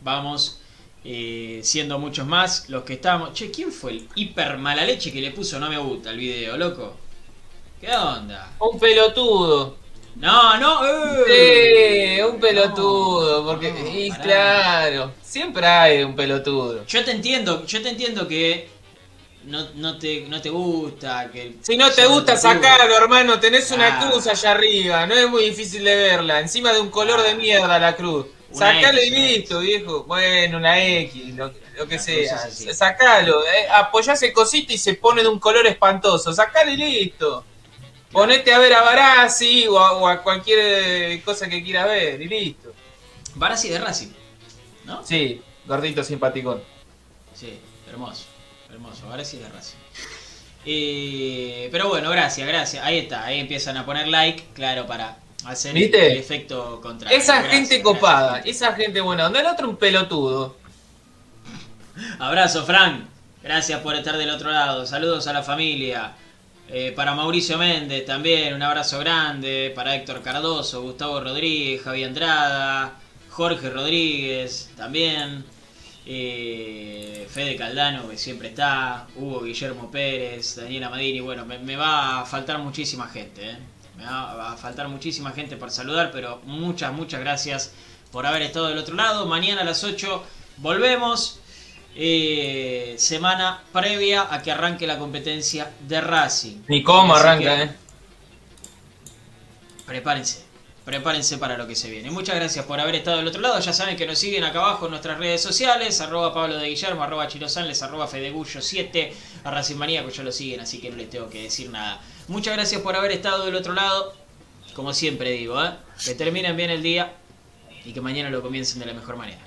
Vamos eh, siendo muchos más los que estamos. Che, ¿quién fue el hiper mala leche que le puso no me gusta al video, loco? ¿Qué onda? Un pelotudo. No, no, eh. Sí, un pelotudo. Porque, no, y claro, siempre hay un pelotudo. Yo te entiendo, yo te entiendo que no, no, te, no te gusta, que... Si no te gusta, sacalo, hermano. Tenés una cruz allá arriba. No es muy difícil de verla. Encima de un color de mierda la cruz. Sacalo y X, listo, viejo. Bueno, una X, lo, lo que La sea. Sacalo. Eh, apoyá ese cosito y se pone de un color espantoso. Sacalo y listo. Ponete a ver a Barassi o a, o a cualquier eh, cosa que quieras ver y listo. Barassi de Racing, ¿no? Sí, gordito simpaticón. Sí, hermoso, hermoso, Barassi de Racing. Eh, pero bueno, gracias, gracias. Ahí está, ahí empiezan a poner like, claro, para hacer ¿Viste? el efecto contrario. Esa Gracias, gente gracias, copada, esa gente buena. Donde el otro un pelotudo. Abrazo, Frank. Gracias por estar del otro lado. Saludos a la familia. Eh, para Mauricio Méndez también, un abrazo grande. Para Héctor Cardoso, Gustavo Rodríguez, Javier Andrada, Jorge Rodríguez también. Eh, Fede Caldano, que siempre está. Hugo Guillermo Pérez, Daniela Madini. Bueno, me, me va a faltar muchísima gente. eh. Me va, a faltar muchísima gente por saludar, pero muchas, muchas gracias por haber estado del otro lado. Mañana a las 8 volvemos. Eh, semana previa a que arranque la competencia de Racing. Ni cómo Así arranca, que eh. Prepárense, prepárense para lo que se viene. Muchas gracias por haber estado del otro lado. Ya saben que nos siguen acá abajo en nuestras redes sociales, arroba Pablo de Guillermo, arroba Chilo Sanles, arroba Fedegullo 7, a Racing Maníaco ya lo siguen, así que no les tengo que decir nada. Muchas gracias por haber estado del otro lado. Como siempre digo, ¿eh? que terminen bien el día y que mañana lo comiencen de la mejor manera.